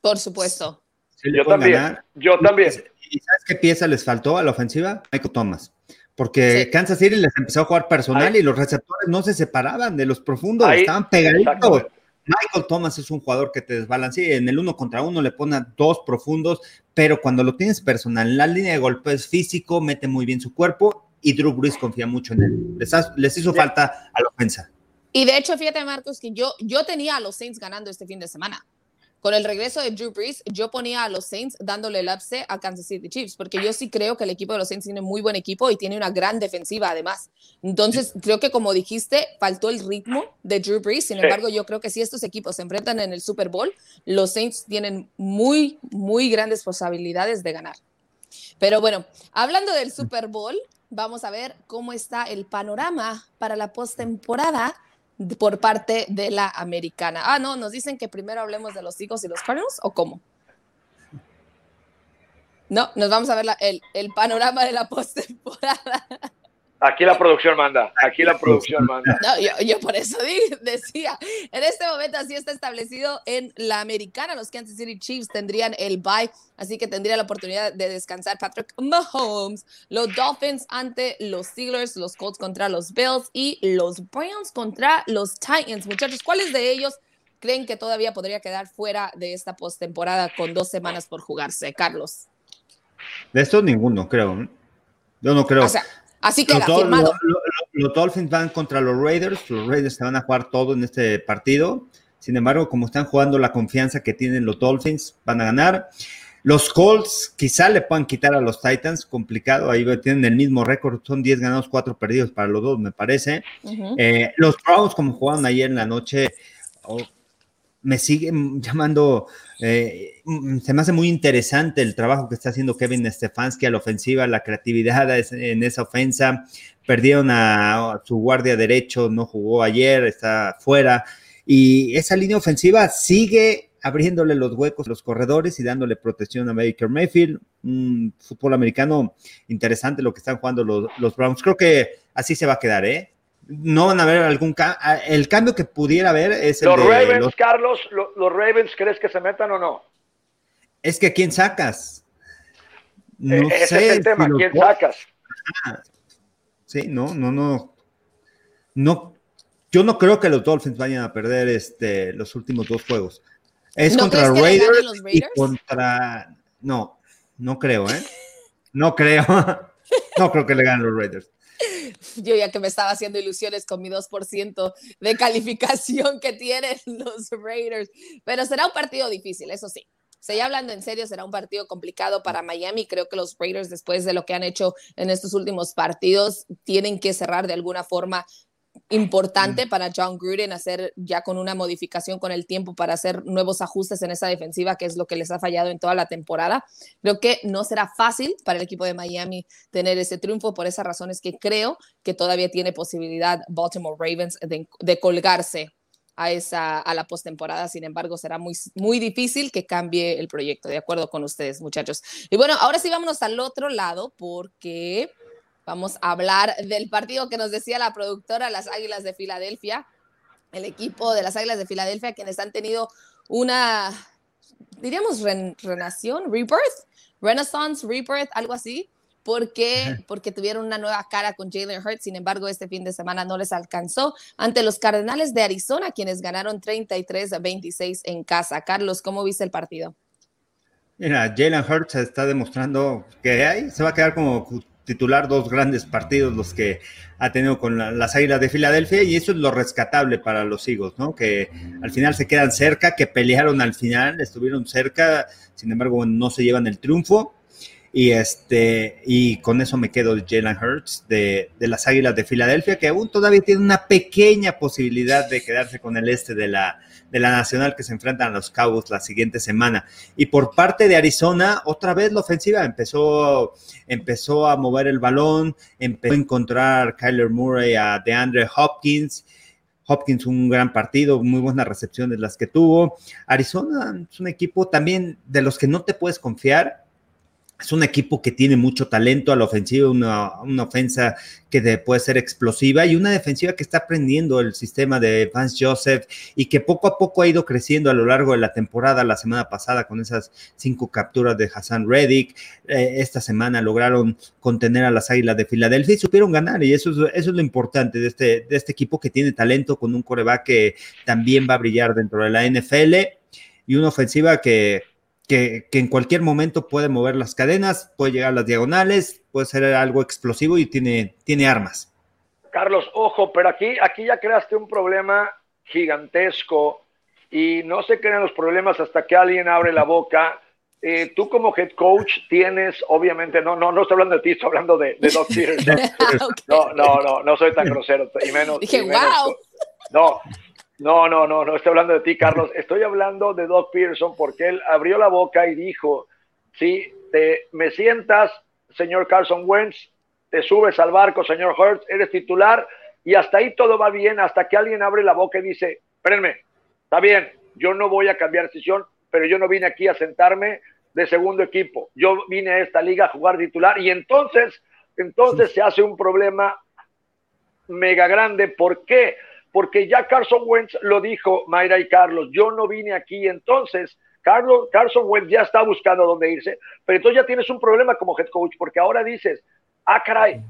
Por supuesto. yo también. Yo también. ¿Y sabes qué pieza les faltó a la ofensiva? Michael Thomas. Porque Kansas City les empezó a jugar personal y los receptores no se separaban de los profundos, estaban pegaditos. Michael Thomas es un jugador que te desbalancea. En el uno contra uno le pone dos profundos, pero cuando lo tienes personal en la línea de golpe es físico, mete muy bien su cuerpo y Drew Brees confía mucho en él. Les, hizo falta a la ofensa. Y de hecho, fíjate, Marcos, que yo, yo tenía a los Saints ganando este fin de semana con el regreso de Drew Brees, yo ponía a los Saints dándole el upset a Kansas City Chiefs, porque yo sí creo que el equipo de los Saints tiene muy buen equipo y tiene una gran defensiva además. Entonces, creo que como dijiste, faltó el ritmo de Drew Brees. Sin embargo, yo creo que si estos equipos se enfrentan en el Super Bowl, los Saints tienen muy, muy grandes posibilidades de ganar. Pero bueno, hablando del Super Bowl, vamos a ver cómo está el panorama para la postemporada por parte de la americana. Ah, no, nos dicen que primero hablemos de los Eagles y los Cardinals, ¿o cómo? No, nos vamos a ver el, el, panorama de la postemporada. Aquí la producción manda, aquí la producción manda. No, yo, por eso decía, en este momento así está establecido en la americana, los Kansas City Chiefs tendrían el bye, así que tendría la oportunidad de descansar Patrick Mahomes, los Dolphins ante los Steelers, los Colts contra los Bills y los Browns contra los Titans. Muchachos, ¿cuáles de ellos creen que todavía podría quedar fuera de esta postemporada con dos semanas por jugarse? Carlos. De estos ninguno, creo. Yo no creo. Así que firmado. Los, Dolphins van contra los Raiders, los Raiders se van a jugar todo en este partido. Sin embargo, como están jugando la confianza que tienen los Dolphins, van a ganar. Los Colts quizá le puedan quitar a los Titans, complicado, ahí tienen el mismo récord, son 10 ganados, 4 perdidos para los dos, me parece. Eh, los Browns, como jugaron ayer en la noche, oh, me siguen llamando, eh, se me hace muy interesante el trabajo que está haciendo Kevin Stefanski a la ofensiva, la creatividad en esa ofensa. Perdieron a, su guardia derecho, no jugó ayer, está fuera. Y esa línea ofensiva sigue abriéndole los huecos a los corredores y dándole protección a Baker Mayfield. Un fútbol americano interesante lo que están jugando los, los Browns. Creo que así se va a quedar, ¿eh? No van a haber algún cambio. El cambio que pudiera haber es el los Ravens, Carlos, los, Ravens, ¿crees que se metan o no? Es que quién sacas. No e-, ese sé es el tema, ¿quién sacas? sí, no, no, no. No, yo no creo que los Dolphins vayan a perder este, los últimos dos juegos. Es contra los Raiders, y contra. No, no creo, ¿eh? No creo. no creo que le ganen los Raiders. Yo ya que me estaba haciendo ilusiones con mi 2% de calificación que tienen los Raiders. Pero será un partido difícil, eso sí. Se hablando en serio, será un partido complicado para Miami. Creo que los Raiders, después de lo que han hecho en estos últimos partidos, tienen que cerrar de alguna forma importante mm. para John Gruden hacer ya con una modificación con el tiempo para hacer nuevos ajustes en esa defensiva, que es lo que les ha fallado en toda la temporada. Creo que no será fácil para el equipo de Miami tener ese triunfo, por esas razones que creo que todavía tiene posibilidad Baltimore Ravens de, colgarse a, esa, a la postemporada. Sin embargo, será muy, muy difícil que cambie el proyecto. De acuerdo con ustedes, muchachos. Y bueno, ahora sí vámonos al otro lado porque Vamos a hablar del partido que nos decía la productora, las Águilas de Filadelfia, el equipo de las Águilas de Filadelfia, quienes han tenido una, diríamos, renación, rebirth, renaissance, rebirth, algo así. ¿Por qué? Porque tuvieron una nueva cara con Jalen Hurts, sin embargo, este fin de semana no les alcanzó ante los Cardenales de Arizona, quienes ganaron 33 a 26 en casa. Carlos, ¿cómo viste el partido? Mira, Jalen Hurts está demostrando que hay, se va a quedar como titular dos grandes partidos los que ha tenido con las Águilas de Filadelfia y eso es lo rescatable para los Eagles, ¿no? Que al final se quedan cerca, que pelearon al final, estuvieron cerca, sin embargo no se llevan el triunfo y este y con eso me quedo Jalen Hurts de, de, las Águilas de Filadelfia que aún todavía tiene una pequeña posibilidad de quedarse con el este de la de la Nacional que se enfrentan a los Cowboys la siguiente semana. Y por parte de Arizona, otra vez la ofensiva empezó, empezó a mover el balón, empezó a encontrar Kyler Murray a DeAndre Hopkins. Hopkins un gran partido, muy buenas recepciones las que tuvo. Arizona es un equipo también de los que no te puedes confiar es un equipo que tiene mucho talento a la ofensiva, una, una, ofensa que puede ser explosiva y una defensiva que está aprendiendo el sistema de Vance Joseph y que poco a poco ha ido creciendo a lo largo de la temporada. La semana pasada con esas cinco capturas de Hassan Reddick, eh, esta semana lograron contener a las Águilas de Filadelfia y supieron ganar y eso es, eso es lo importante de este, de este equipo que tiene talento con un coreback que también va a brillar dentro de la NFL y una ofensiva que que, en cualquier momento puede mover las cadenas, puede llegar a las diagonales, puede ser algo explosivo y tiene, tiene armas. Carlos, ojo, pero aquí, aquí ya creaste un problema gigantesco y no se crean los problemas hasta que alguien abre la boca. Eh, tú como head coach tienes, obviamente, no, no, no estoy hablando de ti, estoy hablando de, de Doc No, no, no, no soy tan grosero, y menos. Dije, wow. No, no, no, no, no estoy hablando de ti, Carlos. Estoy hablando de Doc Pearson porque él abrió la boca y dijo, si te me sientas, señor Carson Wentz, te subes al barco, señor Hurts, eres titular y hasta ahí todo va bien, hasta que alguien abre la boca y dice, espérenme, está bien, yo no voy a cambiar decisión, pero yo no vine aquí a sentarme de segundo equipo, yo vine a esta liga a jugar titular y entonces, entonces se hace un problema mega grande. ¿Por qué? Porque ya Carson Wentz lo dijo, Mayra y Carlos, yo no vine aquí entonces. Carlos, Carson Wentz ya está buscando dónde irse, pero entonces ya tienes un problema como head coach, porque ahora dices, ah, caray,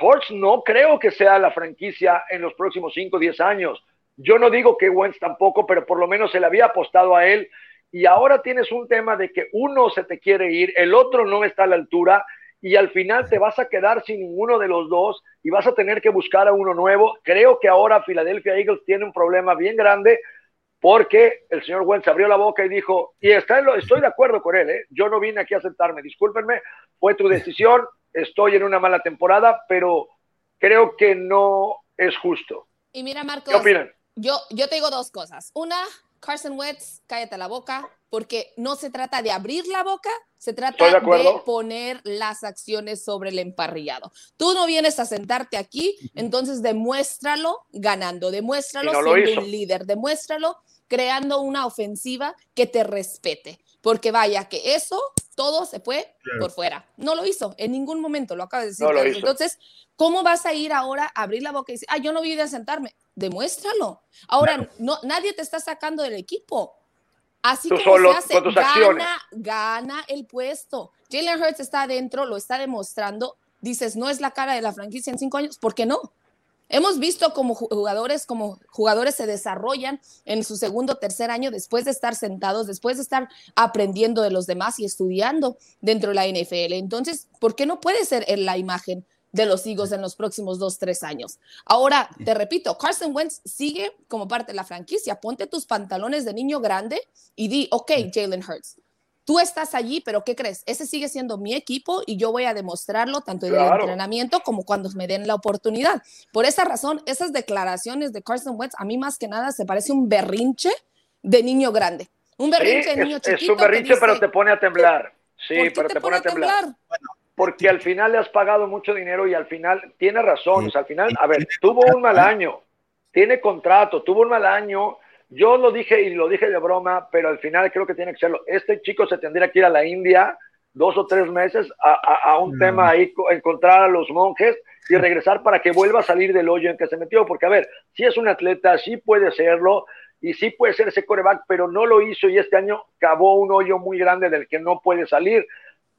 Hortz no creo que sea la franquicia en los próximos 5 o 10 años. Yo no digo que Wentz tampoco, pero por lo menos se le había apostado a él. Y ahora tienes un tema de que uno se te quiere ir, el otro no está a la altura y al final te vas a quedar sin ninguno de los dos y vas a tener que buscar a uno nuevo. Creo que ahora Philadelphia Eagles tiene un problema bien grande porque el señor Wentz abrió la boca y dijo, y está estoy de acuerdo con él, ¿eh? yo no vine aquí a sentarme, discúlpenme, fue tu decisión, estoy en una mala temporada, pero creo que no es justo. Y mira, Marcos, ¿qué opinan? Yo, yo te digo dos cosas. Una, Carson Wentz, cállate la boca, porque no se trata de abrir la boca, se trata de, poner las acciones sobre el emparrillado. Tú no vienes a sentarte aquí, entonces demuéstralo ganando, demuéstralo siendo un líder, demuéstralo creando una ofensiva que te respete, porque vaya que eso todo se fue por fuera. No lo hizo en ningún momento, lo acaba de decir. Entonces, ¿cómo vas a ir ahora a abrir la boca y decir, ah, yo no voy a sentarme? demuéstralo. Ahora, no, nadie te está sacando del equipo. Así que se hace, gana, gana el puesto. Jalen Hurts está adentro, lo está demostrando. Dices, no es la cara de la franquicia en cinco años. ¿Por qué no? Hemos visto como jugadores, como jugadores se desarrollan en su segundo o tercer año después de estar sentados, después de estar aprendiendo de los demás y estudiando dentro de la NFL. Entonces, ¿por qué no puede ser en la imagen de los Eagles en los próximos dos, tres años. Ahora, te repito, Carson Wentz sigue como parte de la franquicia. Ponte tus pantalones de niño grande y di, ok, Jalen Hurts, tú estás allí, pero ¿qué crees? Ese sigue siendo mi equipo y yo voy a demostrarlo tanto en el entrenamiento como cuando me den la oportunidad. Por esa razón, esas declaraciones de Carson Wentz a mí más que nada se parece un berrinche de niño grande. Un berrinche de niño chiquito. Es un berrinche, pero te pone a temblar. Sí, pero te, pone, a temblar. Bueno, porque al final le has pagado mucho dinero y al final tiene razón. O sea, al final, a ver, tuvo un mal año, tiene contrato, tuvo un mal año. Yo lo dije y lo dije de broma, pero al final creo que tiene que serlo. Este chico se tendría que ir a la India dos o tres meses a, un tema ahí, encontrar a los monjes y regresar para que vuelva a salir del hoyo en que se metió. Porque, a ver, si es un atleta, sí puede serlo y sí puede ser ese coreback, pero no lo hizo y este año cavó un hoyo muy grande del que no puede salir.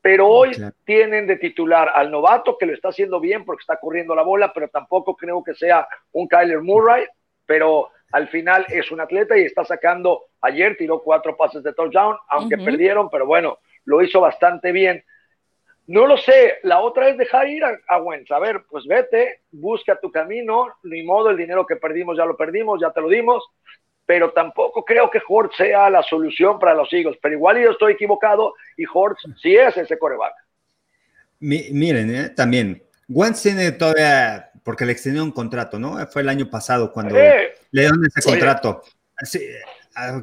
Pero hoy tienen de titular al novato que lo está haciendo bien porque está corriendo la bola, pero tampoco creo que sea un Kyler Murray, pero al final es un atleta y está sacando, ayer tiró cuatro pases de touchdown, aunque perdieron, pero bueno, lo hizo bastante bien. No lo sé, la otra es dejar ir a, a Wentz. A ver, pues vete, busca tu camino, ni modo, el dinero que perdimos ya lo perdimos, ya te lo dimos, pero tampoco creo que Hortz sea la solución para los Eagles. Pero igual yo estoy equivocado y Hortz sí es ese coreback. miren, eh, también, Wentz tiene todavía, porque le extendió un contrato, ¿no? Fue el año pasado cuando le dieron ese contrato.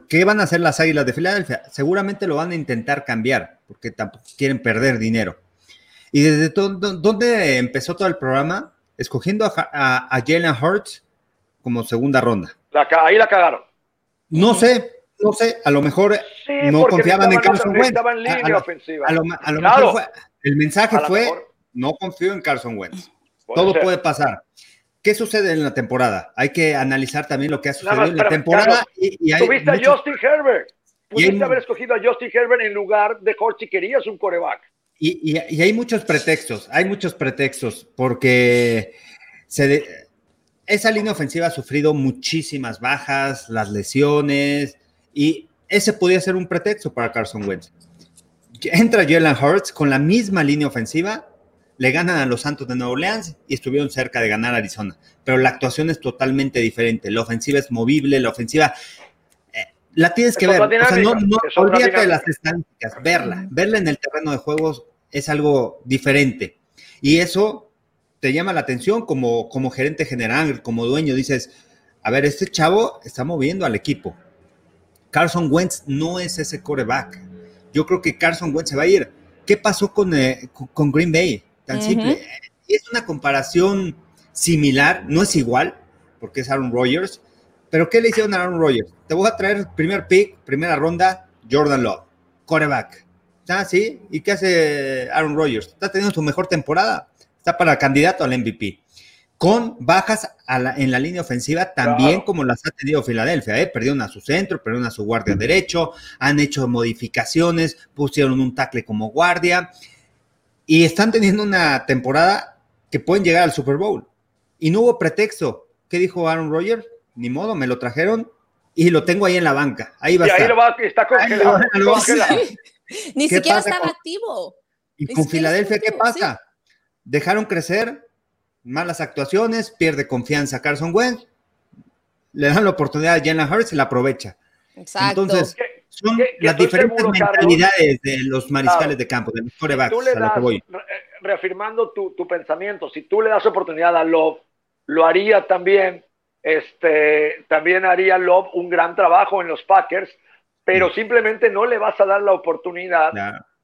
¿Qué van a hacer las Águilas de Filadelfia? Seguramente lo van a intentar cambiar, porque tampoco quieren perder dinero. ¿Y desde dónde empezó todo el programa? Escogiendo a, a, Jalen Hurts como segunda ronda. ahí la cagaron. No sé, no sé, a lo mejor no confiaban en Carson Wentz. A, lo, mejor fue, el mensaje fue, no confío en Carson Wentz. Todo puede pasar. ¿Qué sucede en la temporada? Hay que analizar también lo que ha sucedido en la temporada. y, tuviste a Justin Herbert. Pudiste haber escogido a Justin Herbert en lugar de Hort si querías un coreback. Y, hay muchos pretextos, hay muchos pretextos, porque se esa línea ofensiva ha sufrido muchísimas bajas, las lesiones, y ese podía ser un pretexto para Carson Wentz. Entra Jalen Hurts con la misma línea ofensiva, le ganan a los Santos de Nueva Orleans y estuvieron cerca de ganar Arizona. Pero la actuación es totalmente diferente. La ofensiva es movible, la ofensiva eh, la tienes que ver. O sea, no, no olvídate de las estadísticas, verla, verla en el terreno de juegos es algo diferente. Y eso te llama la atención como, como gerente general, como dueño, dices, a ver, este chavo está moviendo al equipo. Carson Wentz no es ese coreback. Yo creo que Carson Wentz se va a ir. ¿Qué pasó con, eh, con Green Bay? Tan simple. Es una comparación similar, no es igual, porque es Aaron Rodgers, pero ¿qué le hicieron a Aaron Rodgers? Te voy a traer primer pick, primera ronda, Jordan Love, coreback. ¿Ah, sí? ¿Y qué hace Aaron Rodgers? Está teniendo su mejor temporada está para candidato al MVP. con bajas en la línea ofensiva, también como las ha tenido Filadelfia. ¿eh? Perdieron a su centro, perdieron a su guardia derecho, han hecho modificaciones, pusieron un tackle como guardia y están teniendo una temporada que pueden llegar al Super Bowl. Y no hubo pretexto. ¿Qué dijo Aaron Rodgers? Ni modo, me lo trajeron y lo tengo ahí en la banca. Ahí va y ahí lo va, está congelado. Ni siquiera estaba activo. ¿Y con Filadelfia qué pasa? Dejaron crecer malas actuaciones, pierde confianza Carson Wentz, le dan la oportunidad a Jalen Hurts y la aprovecha. Exacto. Entonces, son las diferentes mentalidades de los mariscales de campo, de los corebacks, a lo que voy. Reafirmando tu, tu, pensamiento, si tú le das oportunidad a Love, lo haría también, este, también haría Love un gran trabajo en los Packers, pero simplemente no le vas a dar la oportunidad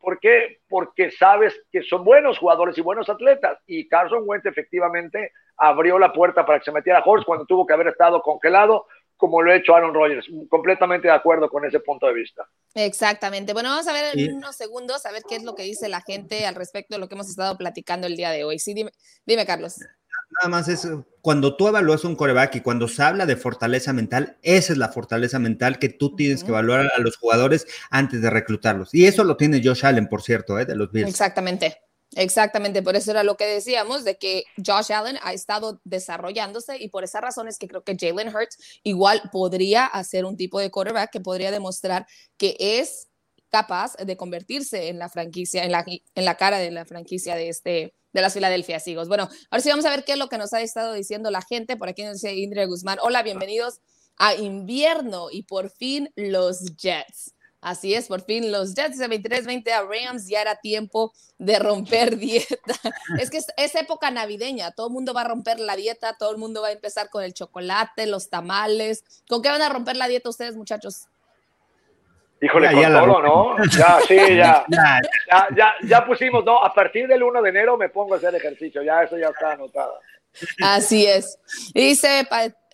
¿Por qué? Porque sabes que son buenos jugadores y buenos atletas. Y Carson Wentz efectivamente abrió la puerta para que se metiera Horst cuando tuvo que haber estado congelado, como lo ha hecho Aaron Rodgers. Completamente de acuerdo con ese punto de vista. Exactamente. Bueno, vamos a ver en unos segundos a ver qué es lo que dice la gente al respecto de lo que hemos estado platicando el día de hoy. Sí, dime, dime Carlos nada más es cuando tú evalúas un coreback y cuando se habla de fortaleza mental, esa es la fortaleza mental que tú tienes que evaluar a los jugadores antes de reclutarlos. Y eso lo tiene Josh Allen, por cierto, ¿eh? de los Bills. Exactamente. Exactamente, por eso era lo que decíamos, de que Josh Allen ha estado desarrollándose y por esa razón es que creo que Jalen Hurts igual podría hacer un tipo de quarterback que podría demostrar que es capaz de convertirse en la franquicia, en la, en la cara de la franquicia de este, de las Filadelfia Eagles. Bueno, ahora sí vamos a ver qué es lo que nos ha estado diciendo la gente. Por aquí nos dice Indra Guzmán. Hola, bienvenidos a invierno y por fin los Jets. Así es, por fin los Jets de 23-20 a Rams ya era tiempo de romper dieta. Es que es, época navideña, todo el mundo va a romper la dieta, todo el mundo va a empezar con el chocolate, los tamales. ¿Con qué van a romper la dieta ustedes, muchachos? Híjole, con todo, ¿no? Ya, sí, ya. ya, ya, ya, pusimos, no, a partir del 1 de enero me pongo a hacer ejercicio, ya eso ya está anotado. Así es. Dice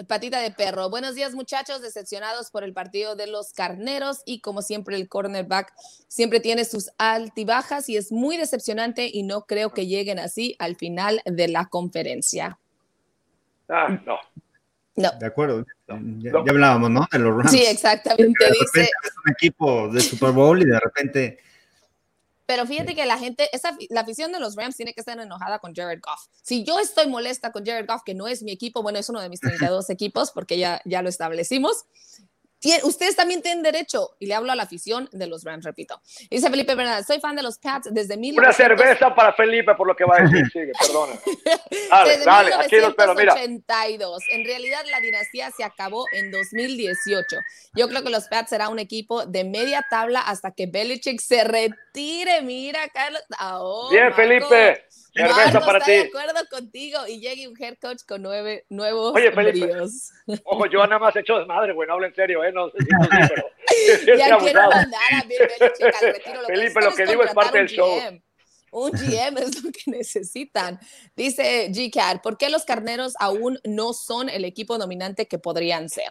Patita de Perro, buenos días muchachos, decepcionados por el partido de los carneros y como siempre el cornerback siempre tiene sus altibajas y es muy decepcionante y no creo que lleguen así al final de la conferencia. Ah, no, no. De acuerdo. Ya, hablábamos, ¿no? De los Rams. Sí, exactamente. De dice... es un equipo de Super Bowl y de repente. Pero fíjate que la gente, esa, la afición de los Rams tiene que estar enojada con Jared Goff. Si yo estoy molesta con Jared Goff, que no es mi equipo, bueno, es uno de mis 32 equipos, porque ya, ya lo establecimos, ustedes también tienen derecho, y le hablo a la afición de los Rams, repito. Dice Felipe Bernal, soy fan de los Pats desde mil. Una cerveza para Felipe por lo que va a decir, sigue, perdona. Dale, desde dale, aquí lo espero, mira. En realidad la dinastía se acabó en 2018. Yo creo que los Pats será un equipo de media tabla hasta que Belichick se retire. Mira, Carlos. Oh, Bien, Felipe. Cerveza para ti. de acuerdo contigo y llegue un head coach con nueve nuevos Oye, Felipe, Ojo, yo nada más he hecho desmadre, güey, no hablo en serio, ¿eh? No sé si tú sí, pero... ya quiero mandar a Belichick al retiro. Lo Felipe, lo que digo es parte del show. Un GM es lo que necesitan. Dice GCAT, ¿por qué los carneros aún no son el equipo dominante que podrían ser?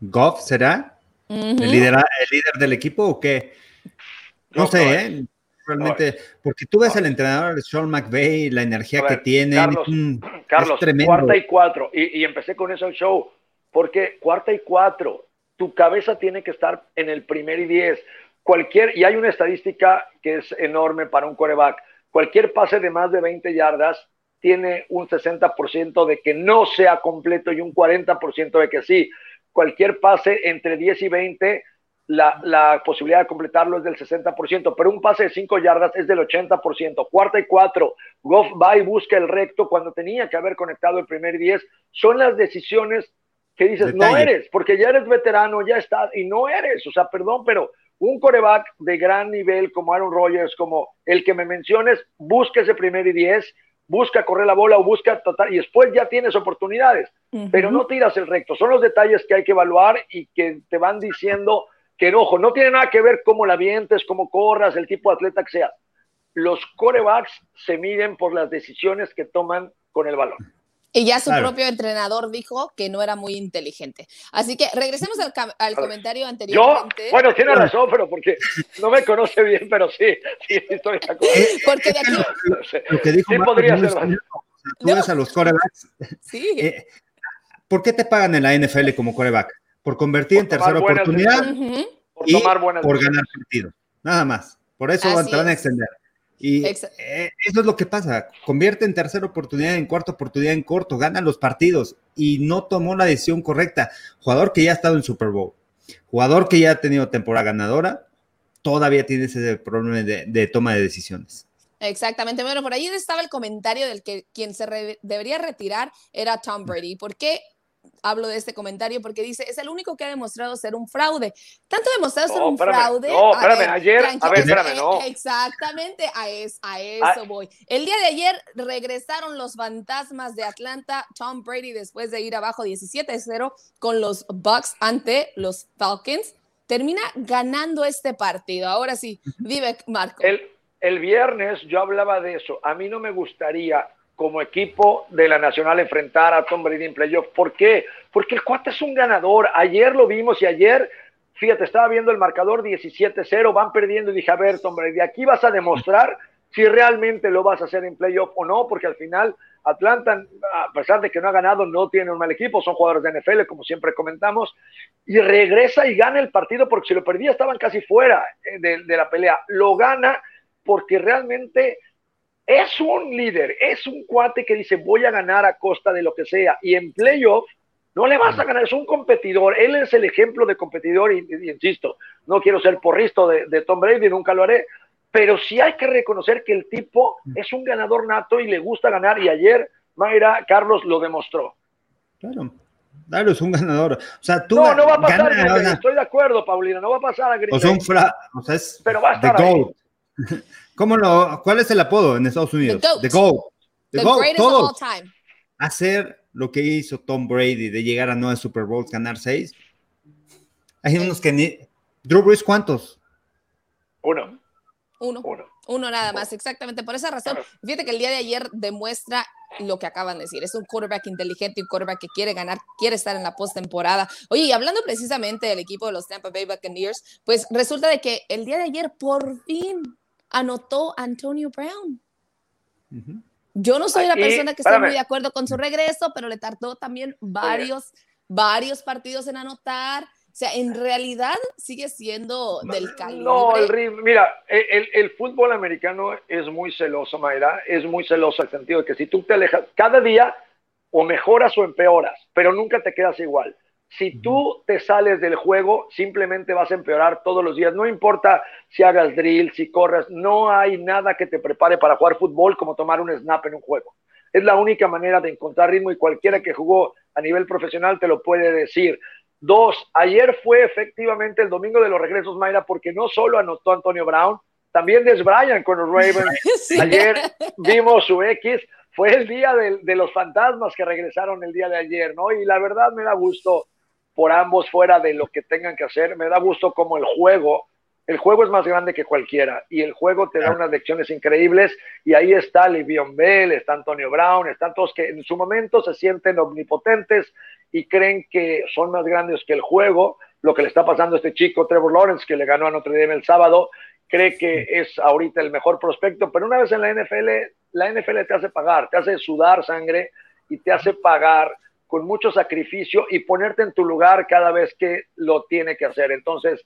¿Goff será? ¿El, líder, ¿El líder del equipo o qué? No, sé, ¿eh? Realmente, porque tú ves al entrenador Sean McVay, la energía que tiene. Carlos, Carlos cuarta y cuatro. Y, y, empecé con eso el show. Porque cuarta y cuatro, tu cabeza tiene que estar en el primer y diez. Cualquier, y hay una estadística que es enorme para un coreback. Cualquier pase de más de 20 yardas tiene un 60% de que no sea completo y un 40% de que sí. Cualquier pase entre 10 y 20, la, la, posibilidad de completarlo es del 60%, pero un pase de 5 yardas es del 80%. Cuarta y cuatro, Goff va y busca el recto cuando tenía que haber conectado el primer 10. Son las decisiones que dices, no eres, porque ya eres veterano, ya estás, y no eres. O sea, perdón, pero un coreback de gran nivel como Aaron Rodgers, como el que me menciones, busca ese primer y diez, busca correr la bola o busca tratar, y después ya tienes oportunidades, pero no tiras el recto. Son los detalles que hay que evaluar y que te van diciendo que, ojo, no tiene nada que ver cómo la vientes, cómo corras, el tipo de atleta que seas. Los corebacks se miden por las decisiones que toman con el balón. Y ya su propio entrenador dijo que no era muy inteligente. Así que regresemos al, comentario anterior. Yo, bueno, tiene razón, pero porque no me conoce bien, pero sí, sí, estoy de acuerdo. Porque de aquí... Lo que dijo sí podría ser tú ves a los corebacks. Sí. Eh, ¿Por qué te pagan en la NFL como coreback? Por convertir en tercera oportunidad por y por ganar partido. Nada más. Por eso te van a extender. Y eh, eso es lo que pasa. Convierte en tercera oportunidad, en cuarta oportunidad, en corto, gana los partidos y no tomó la decisión correcta. Jugador que ya ha estado en Super Bowl, jugador que ya ha tenido temporada ganadora, todavía tiene ese problema de, toma de decisiones. Exactamente. Bueno, por ahí estaba el comentario del que quien se debería retirar era Tom Brady. ¿Por qué hablo de este comentario? Porque dice, es el único que ha demostrado ser un fraude. Tanto ha demostrado ser un fraude. No, espérame, ayer, a ver, espérame, no. Exactamente, a, es, a eso ah. voy. El día de ayer regresaron los fantasmas de Atlanta. Tom Brady, después de ir abajo 17-0 con los Bucks ante los Falcons termina ganando este partido. Ahora sí, vive Marco. El, el viernes yo hablaba de eso. A mí no me gustaría como equipo de la Nacional enfrentar a Tom Brady en playoff. ¿Por qué? Porque el cuate es un ganador. Ayer lo vimos y ayer, fíjate, estaba viendo el marcador 17-0, van perdiendo y dije, a ver, Tom Brady, aquí vas a demostrar si realmente lo vas a hacer en playoff o no, porque al final Atlanta, a pesar de que no ha ganado, no tiene un mal equipo, son jugadores de NFL, como siempre comentamos, y regresa y gana el partido porque si lo perdía estaban casi fuera eh, de, la pelea. Lo gana porque realmente es un líder, es un cuate que dice voy a ganar a costa de lo que sea, y en playoff no le vas a ganar, es un competidor, él es el ejemplo de competidor, y, insisto, no quiero ser porristo de, de Tom Brady, nunca lo haré, pero sí hay que reconocer que el tipo es un ganador nato y le gusta ganar. Y ayer Mayra Carlos lo demostró. Claro. Claro, es un ganador. O sea, tú no, no va a pasar, estoy de acuerdo, Paulina, no va a pasar a O sea, un fra, o sea, es Pero va a estar ¿Cómo lo, ¿Cuál es el apodo en Estados Unidos? The GOAT. The, GOAT. The of all time. Hacer lo que hizo Tom Brady de llegar a nueve Super Bowls, ganar seis. Hay unos que ni. Drew Brees, ¿cuántos? Uno. Uno. Uno. nada más, exactamente. Por esa razón, fíjate que el día de ayer demuestra lo que acaban de decir. Es un quarterback inteligente, un quarterback que quiere ganar, quiere estar en la postemporada. Oye, y hablando precisamente del equipo de los Tampa Bay Buccaneers, pues resulta de que el día de ayer por fin anotó Antonio Brown. Yo no soy la persona que está muy de acuerdo con su regreso, pero le tardó también varios, varios partidos en anotar. O sea, en realidad sigue siendo del calibre. No, el, mira, el, el, fútbol americano es muy celoso, Mayra, es muy celoso en el sentido de que si tú te alejas, cada día o mejoras o empeoras, pero nunca te quedas igual. Si tú te sales del juego, simplemente vas a empeorar todos los días. No importa si hagas drill, si corras, no hay nada que te prepare para jugar fútbol como tomar un snap en un juego. Es la única manera de encontrar ritmo y cualquiera que jugó a nivel profesional te lo puede decir. Dos, ayer fue efectivamente el domingo de los regresos, Mayra, porque no solo anotó Antonio Brown, también Des Bryant con los Ravens. Ayer vimos su X, fue el día de, de, los fantasmas que regresaron el día de ayer, ¿no? Y la verdad me da gusto por ambos fuera de lo que tengan que hacer, me da gusto como el juego, el juego es más grande que cualquiera y el juego te da unas lecciones increíbles y ahí está Livion Bell, está Antonio Brown, están todos que en su momento se sienten omnipotentes y creen que son más grandes que el juego. Lo que le está pasando a este chico Trevor Lawrence, que le ganó a Notre Dame el sábado, cree que es ahorita el mejor prospecto, pero una vez en la NFL, la NFL te hace pagar, te hace sudar sangre y te hace pagar con mucho sacrificio y ponerte en tu lugar cada vez que lo tiene que hacer. Entonces,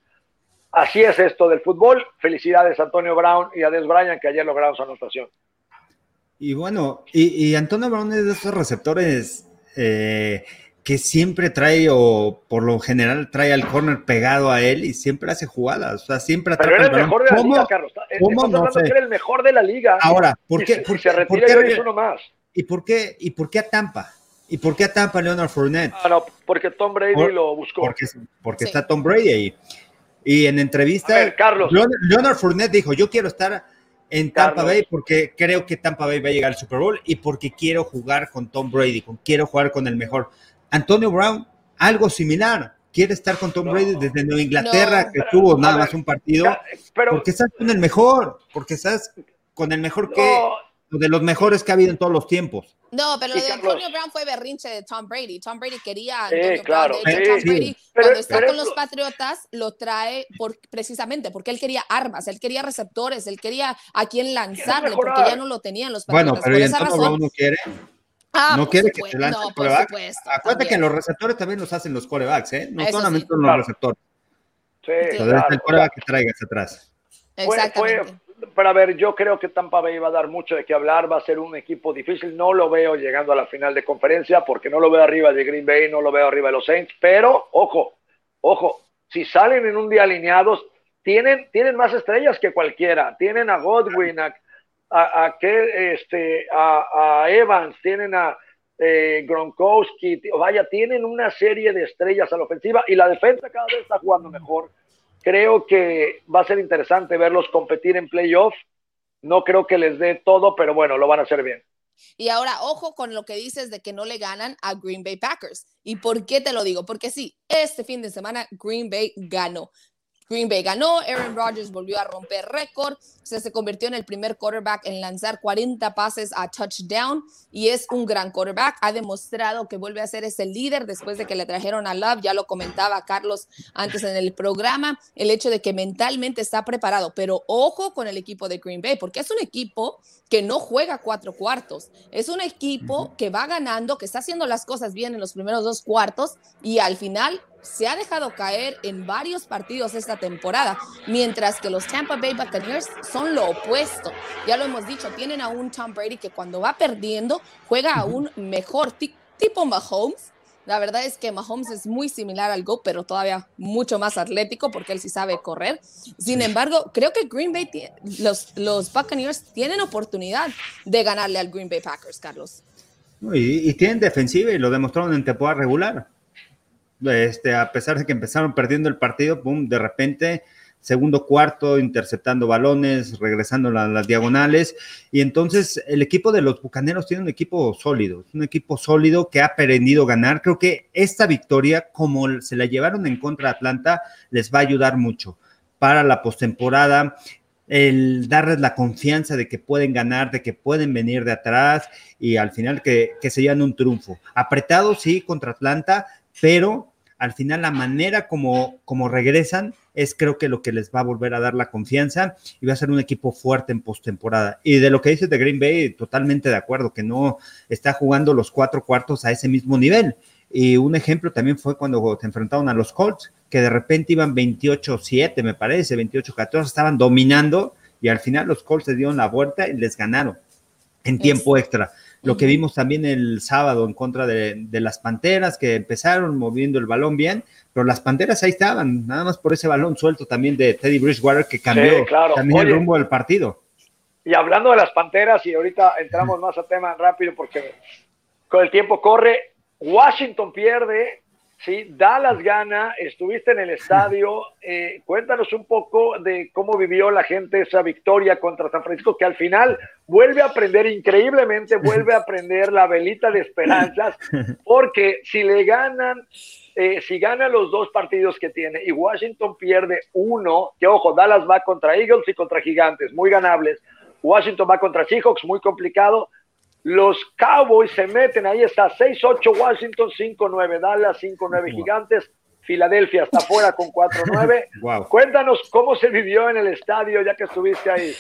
así es esto del fútbol. Felicidades a Antonio Brown y a Des Bryant que ayer lograron su anotación. Y bueno, y, Antonio Brown es de esos receptores eh, que siempre trae o por lo general trae al corner pegado a él y siempre hace jugadas, o sea, siempre atrapa Pero era el, mejor de la liga, Carlos. ¿Cómo? No sé. era el mejor de la liga. Ahora, ¿por qué? se retira ¿por qué, uno más. ¿Y por qué? ¿Y por qué a Tampa? ¿Y por qué a Tampa Leonard Fournette? Ah, no, porque Tom Brady lo buscó. Porque, porque está Tom Brady ahí. Y en entrevista, Carlos. Leonard Fournette dijo, yo quiero estar en Tampa Bay porque creo que Tampa Bay va a llegar al Super Bowl y porque quiero jugar con Tom Brady, quiero jugar con el mejor. Antonio Brown, algo similar. Quiere estar con Tom Brady desde Nueva Inglaterra, que tuvo nada más un partido. porque estás con el mejor, porque estás con el mejor que de los mejores que ha habido en todos los tiempos. No, pero lo de Antonio Brown fue berrinche de Tom Brady. Tom Brady quería a Antonio Brown. De hecho, Tom Brady, cuando está con los Patriotas, lo trae por, precisamente porque él quería armas, él quería receptores, él quería a quien lanzarle, porque ya no lo tenían los Patriotas. Bueno, pero por esa razón, no quiere. Ah, no quiere que se lance no, el coreback. Acuérdate que los receptores también los hacen los corebacks, ¿eh? No solamente los receptores. Sí, claro, el coreback que traigas atrás. Exactamente para ver, yo creo que Tampa Bay va a dar mucho de qué hablar, va a ser un equipo difícil, no lo veo llegando a la final de conferencia porque no lo veo arriba de Green Bay, no lo veo arriba de los Saints, pero ojo, ojo, si salen en un día alineados, tienen, tienen más estrellas que cualquiera, tienen a Godwin, a, a, este, a, Evans, tienen a eh, Gronkowski, vaya, tienen una serie de estrellas a la ofensiva y la defensa cada vez está jugando mejor Creo que va a ser interesante verlos competir en playoff. No creo que les dé todo, pero bueno, lo van a hacer bien. Y ahora, ojo con lo que dices de que no le ganan a Green Bay Packers. ¿Y por qué te lo digo? Porque sí, este fin de semana Green Bay ganó. Green Bay ganó, Aaron Rodgers volvió a romper récord, se, se convirtió en el primer quarterback en lanzar 40 pases a touchdown y es un gran quarterback. Ha demostrado que vuelve a ser ese líder después de que le trajeron a Love. Ya lo comentaba Carlos antes en el programa, el hecho de que mentalmente está preparado. Pero ojo con el equipo de Green Bay, porque es un equipo que no juega cuatro cuartos. Es un equipo que va ganando, que está haciendo las cosas bien en los primeros dos cuartos y al final se ha dejado caer en varios partidos esta temporada, mientras que los Tampa Bay Buccaneers son lo opuesto. Ya lo hemos dicho, tienen a un Tom Brady que cuando va perdiendo juega a un mejor tipo Mahomes. La verdad es que Mahomes es muy similar al Go, pero todavía mucho más atlético porque él sí sabe correr. Sin embargo, creo que Green Bay, los, los Buccaneers tienen oportunidad de ganarle al Green Bay Packers, Carlos. Y, y tienen defensiva y lo demostraron en temporada regular este, a pesar de que empezaron perdiendo el partido, boom, de repente, segundo cuarto, interceptando balones, regresando a las diagonales. Y entonces el equipo de los Bucaneros tiene un equipo sólido, un equipo sólido que ha aprendido a ganar. Creo que esta victoria, como se la llevaron en contra de Atlanta, les va a ayudar mucho para la postemporada el darles la confianza de que pueden ganar, de que pueden venir de atrás y al final que, que se llevan un triunfo. Apretado, sí, contra Atlanta, pero al final la manera como, como regresan es creo que lo que les va a volver a dar la confianza y va a ser un equipo fuerte en postemporada. Y de lo que dices de Green Bay, totalmente de acuerdo, que no está jugando los cuatro cuartos a ese mismo nivel. Y un ejemplo también fue cuando se enfrentaron a los Colts, que de repente iban 28-7, me parece, 28-14, estaban dominando y al final los Colts se dieron la vuelta y les ganaron en tiempo extra. Lo que vimos también el sábado en contra de, las Panteras, que empezaron moviendo el balón bien, pero las Panteras ahí estaban, nada más por ese balón suelto también de Teddy Bridgewater que cambió también el rumbo del partido. Y hablando de las Panteras, y ahorita entramos más a tema rápido porque con el tiempo corre, Washington pierde Sí, Dallas gana, estuviste en el estadio, eh, cuéntanos un poco de cómo vivió la gente esa victoria contra San Francisco, que al final vuelve a aprender, increíblemente vuelve a aprender la velita de esperanzas, porque si le ganan, eh, si gana los dos partidos que tiene y Washington pierde uno, que ojo, Dallas va contra Eagles y contra Gigantes, muy ganables, Washington va contra Seahawks, muy complicado, los Cowboys se meten, ahí está, 6-8 Washington, 5-9 Dallas, 5-9 Gigantes. Filadelfia está fuera con 4-9. Cuéntanos cómo se vivió en el estadio ya que estuviste ahí.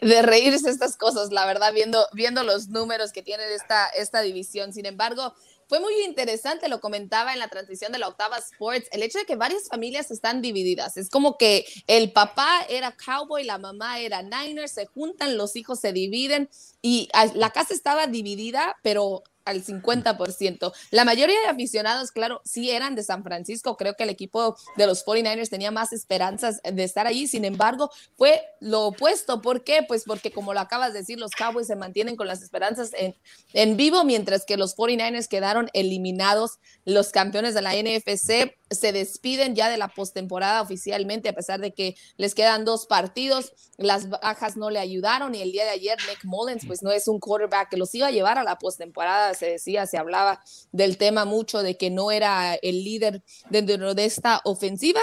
De reírse estas cosas, la verdad, viendo, viendo los números que tiene esta, esta división. Sin embargo, fue muy interesante, lo comentaba en la transición de la octava Sports, el hecho de que varias familias están divididas. Es como que el papá era cowboy, la mamá era Niners, se juntan, los hijos se dividen y la casa estaba dividida, pero al 50%. La mayoría de aficionados, claro, sí eran de San Francisco. Creo que el equipo de los 49ers tenía más esperanzas de estar allí. Sin embargo, fue lo opuesto. ¿Por qué? Pues porque, como lo acabas de decir, los Cowboys se mantienen con las esperanzas en, en vivo, mientras que los 49ers quedaron eliminados, los campeones de la NFC se despiden ya de la postemporada oficialmente, a pesar de que les quedan dos partidos. Las bajas no le ayudaron y el día de ayer Nick Mullins, pues no es un quarterback que los iba a llevar a la postemporada. Se decía, se hablaba del tema mucho de que no era el líder dentro de esta ofensiva.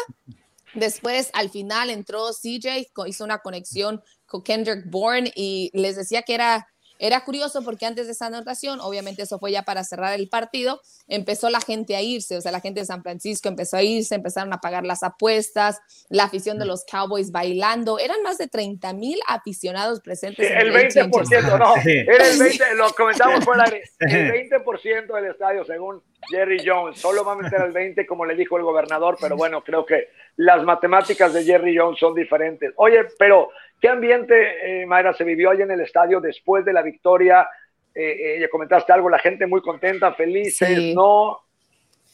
Después, al final, entró CJ, hizo una conexión con Kendrick Bourne y les decía que era era curioso porque antes de esa anotación, obviamente eso fue ya para cerrar el partido, empezó la gente a irse, o sea, la gente de San Francisco empezó a irse, empezaron a pagar las apuestas, la afición de los Cowboys bailando, eran más de 30 mil aficionados presentes. el, 20%, no, era el 20, lo comentamos fuera, el 20% del estadio según Jerry Jones, solo va a meter al 20 como le dijo el gobernador, pero bueno, creo que las matemáticas de Jerry Jones son diferentes. Oye, pero ¿qué ambiente, eh, Mayra, se vivió ahí en el estadio después de la victoria? Eh, eh, ya comentaste algo, la gente muy contenta, felices, ¿no?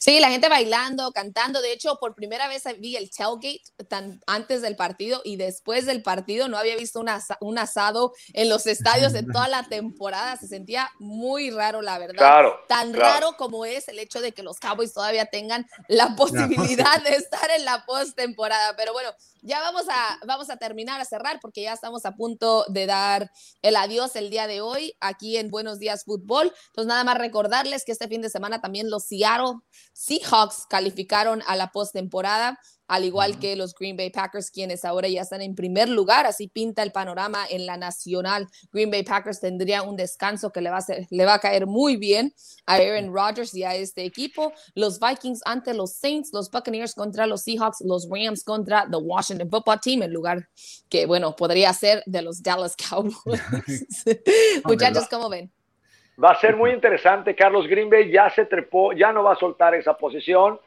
Sí, la gente bailando, cantando. De hecho, por primera vez vi el tailgate tan antes del partido y después del partido. No había visto un, asado en los estadios en toda la temporada. Se sentía muy raro, la verdad. Claro, tan raro como es el hecho de que los Cowboys todavía tengan la posibilidad de estar en la postemporada. Pero bueno, ya vamos a, vamos a terminar, a cerrar, porque ya estamos a punto de dar el adiós el día de hoy aquí en Buenos Días Fútbol. Entonces, nada más recordarles que este fin de semana también los Seattle Seahawks calificaron a la postemporada al igual que los Green Bay Packers, quienes ahora ya están en primer lugar. Así pinta el panorama en la nacional. Green Bay Packers tendría un descanso que le va a, le va a caer muy bien a Aaron Rodgers y a este equipo. Los Vikings ante los Saints, los Buccaneers contra los Seahawks, los Rams contra the Washington Football Team, en lugar que, bueno, podría ser de los Dallas Cowboys. Muchachos, ¿cómo ven? Va a ser muy interesante. Carlos Green Bay ya se trepó, ya no va a soltar esa posición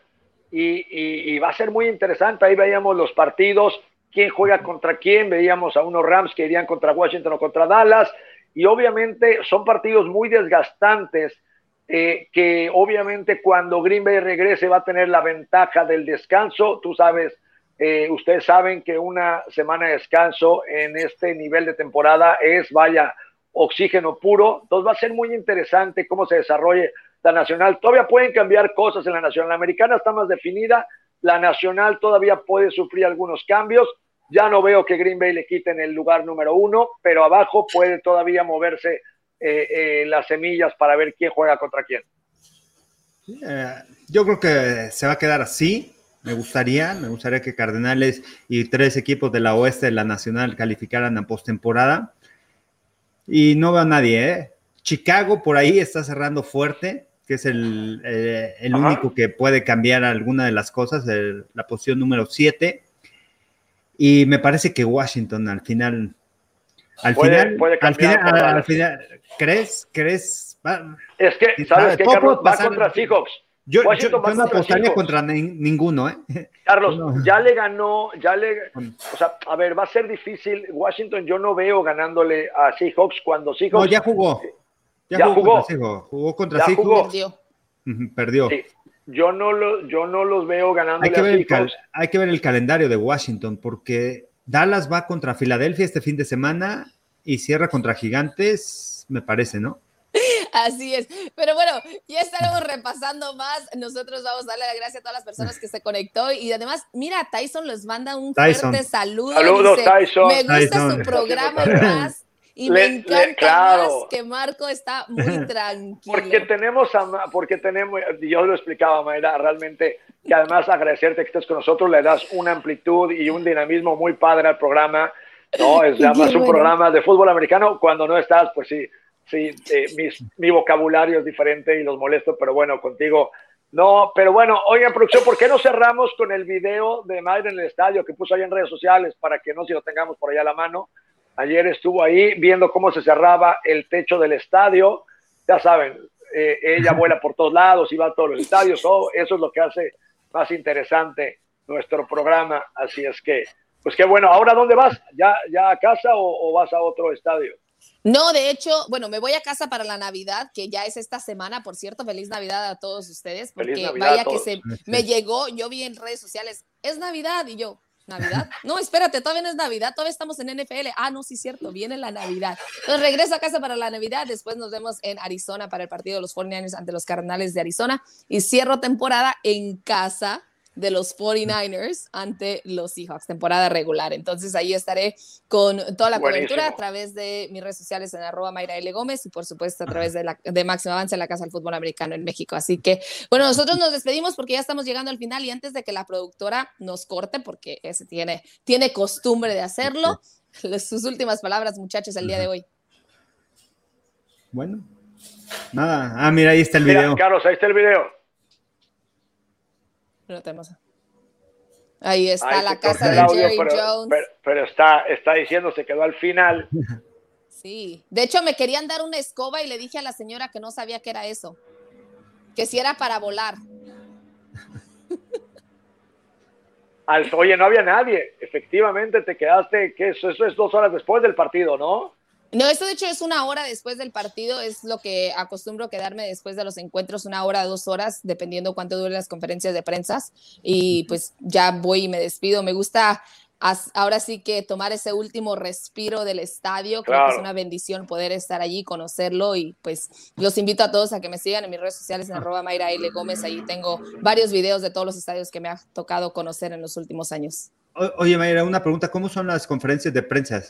y, va a ser muy interesante. Ahí veíamos los partidos, quién juega contra quién, veíamos a unos Rams que irían contra Washington o contra Dallas, y obviamente son partidos muy desgastantes. Eh, que obviamente cuando Green Bay regrese va a tener la ventaja del descanso. Tú sabes, eh, ustedes saben que una semana de descanso en este nivel de temporada es, vaya, oxígeno puro. Entonces va a ser muy interesante cómo se desarrolle la nacional. Todavía pueden cambiar cosas en la nacional. La americana está más definida, la nacional todavía puede sufrir algunos cambios. Ya no veo que Green Bay le quiten el lugar número uno, pero abajo puede todavía moverse eh, eh, las semillas para ver quién juega contra quién. Eh, yo creo que se va a quedar así. Me gustaría, me gustaría que Cardenales y tres equipos de la oeste de la Nacional calificaran a postemporada. Y no veo a nadie, ¿eh? Chicago por ahí está cerrando fuerte que es el, eh, el único que puede cambiar alguna de las cosas, la posición número 7. Y me parece que Washington al final, al final, al final, al final, ¿crees? ¿Crees? es que, ¿sabes qué, Carlos? Va contra Seahawks. Yo, yo, no apostaría contra ninguno, ¿eh? Carlos, ya le ganó, ya le, o sea, a ver, va a ser difícil. Washington, yo no veo ganándole a Seahawks cuando Seahawks. No, ya jugó. Ya, jugó, jugó. Contra Seahawks. Perdió. Perdió. Yo, no lo, yo no los veo ganando. Hay que, ver el hay que ver el calendario de Washington, porque Dallas va contra Filadelfia este fin de semana y cierra contra Gigantes, me parece, ¿no? Así es. Pero bueno, ya estaremos repasando más. Nosotros vamos a darle la gracia a todas las personas que se conectó. Y además, mira, Tyson les manda un fuerte saludo. Saludos, Tyson. Me gusta su programa más y me encanta más que Marco está muy tranquilo. Porque tenemos, porque tenemos, yo lo explicaba, Mayra, realmente, que además agradecerte que estés con nosotros, le das una amplitud y un dinamismo muy padre al programa. No, es además un programa de fútbol americano. Cuando no estás, pues sí, sí, eh, mi vocabulario es diferente y los molesto, pero bueno, contigo no, pero bueno, oigan, producción, ¿por qué no cerramos con el video de Mayra en el estadio que puso ahí en redes sociales para que no si lo tengamos por allá a la mano? Ayer estuvo ahí viendo cómo se cerraba el techo del estadio. Ya saben, eh, ella vuela por todos lados y va a todos los estadios. eso es lo que hace más interesante nuestro programa. Así es que, pues qué bueno. ¿Ahora dónde vas? ¿Ya, ya a casa o, vas a otro estadio? No, de hecho, bueno, me voy a casa para la Navidad, que ya es esta semana, por cierto, feliz Navidad a todos ustedes, porque vaya que se me llegó, yo vi en redes sociales, es Navidad y yo, ¿Navidad? No, espérate, todavía no es Navidad, todavía estamos en NFL. Ah, no, sí, cierto, viene la Navidad. Entonces regreso a casa para la Navidad, después nos vemos en Arizona para el partido de los 49ers ante los Cardenales de Arizona y cierro temporada en casa de los 49ers ante los Seahawks, temporada regular. Entonces ahí estaré con toda la cobertura a través de mis redes sociales en arroba Mayra L. Gómez y por supuesto a través de, la, de Máximo Avance en la Casa del Fútbol Americano en México. Así que, bueno, nosotros nos despedimos porque ya estamos llegando al final y antes de que la productora nos corte, porque ese tiene, tiene costumbre de hacerlo, sus últimas palabras, muchachos, el día de hoy. Bueno, nada. Ah, mira, ahí está el video. Carlos, ahí está el video. No. Ahí está la casa de Jerry Jones. Pero, está, está diciendo, se quedó al final. Sí, de hecho me querían dar una escoba y le dije a la señora que no sabía qué era eso, que si era para volar. Al, oye, no había nadie. Efectivamente, te quedaste, que eso, eso es dos horas después del partido, ¿no? No, esto de hecho es una hora después del partido, es lo que acostumbro quedarme después de los encuentros, una hora, dos horas, dependiendo cuánto duren las conferencias de prensa. Y pues ya voy y me despido. Me gusta ahora sí que tomar ese último respiro del estadio, creo que es una bendición poder estar allí, conocerlo y pues los invito a todos a que me sigan en mis redes sociales en arroba Mayra L. Gómez, ahí tengo varios videos de todos los estadios que me ha tocado conocer en los últimos años. oye Mayra, una pregunta, ¿cómo son las conferencias de prensa?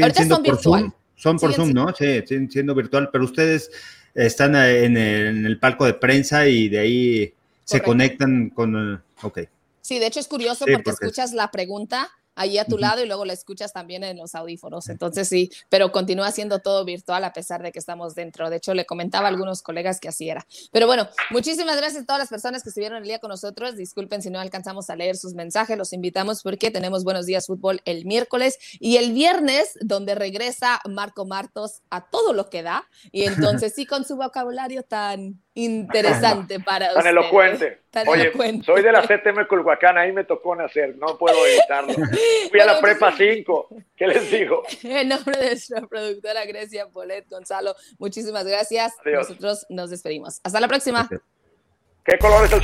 Ahorita son virtual. Son por Zoom, ¿no? Sí, siendo virtual, pero ustedes están en el, palco de prensa y de ahí se conectan con... Ok. Sí, de hecho es curioso porque, escuchas la pregunta ahí a tu lado y luego la escuchas también en los audífonos. Entonces sí, pero continúa siendo todo virtual a pesar de que estamos dentro. De hecho, le comentaba a algunos colegas que así era. Pero bueno, muchísimas gracias a todas las personas que estuvieron el día con nosotros. Disculpen si no alcanzamos a leer sus mensajes. Los invitamos porque tenemos Buenos Días Fútbol el miércoles y el viernes, donde regresa Marco Martos a todo lo que da. Y entonces sí, con su vocabulario tan interesante para Tan elocuente. Oye, soy de la CTM Culhuacán, ahí me tocó nacer, no puedo evitarlo. Fui a la prepa 5, ¿qué les digo? En nombre de nuestra productora Grecia Polet Gonzalo, muchísimas gracias. Nosotros nos despedimos. Hasta la próxima. ¿Qué color es el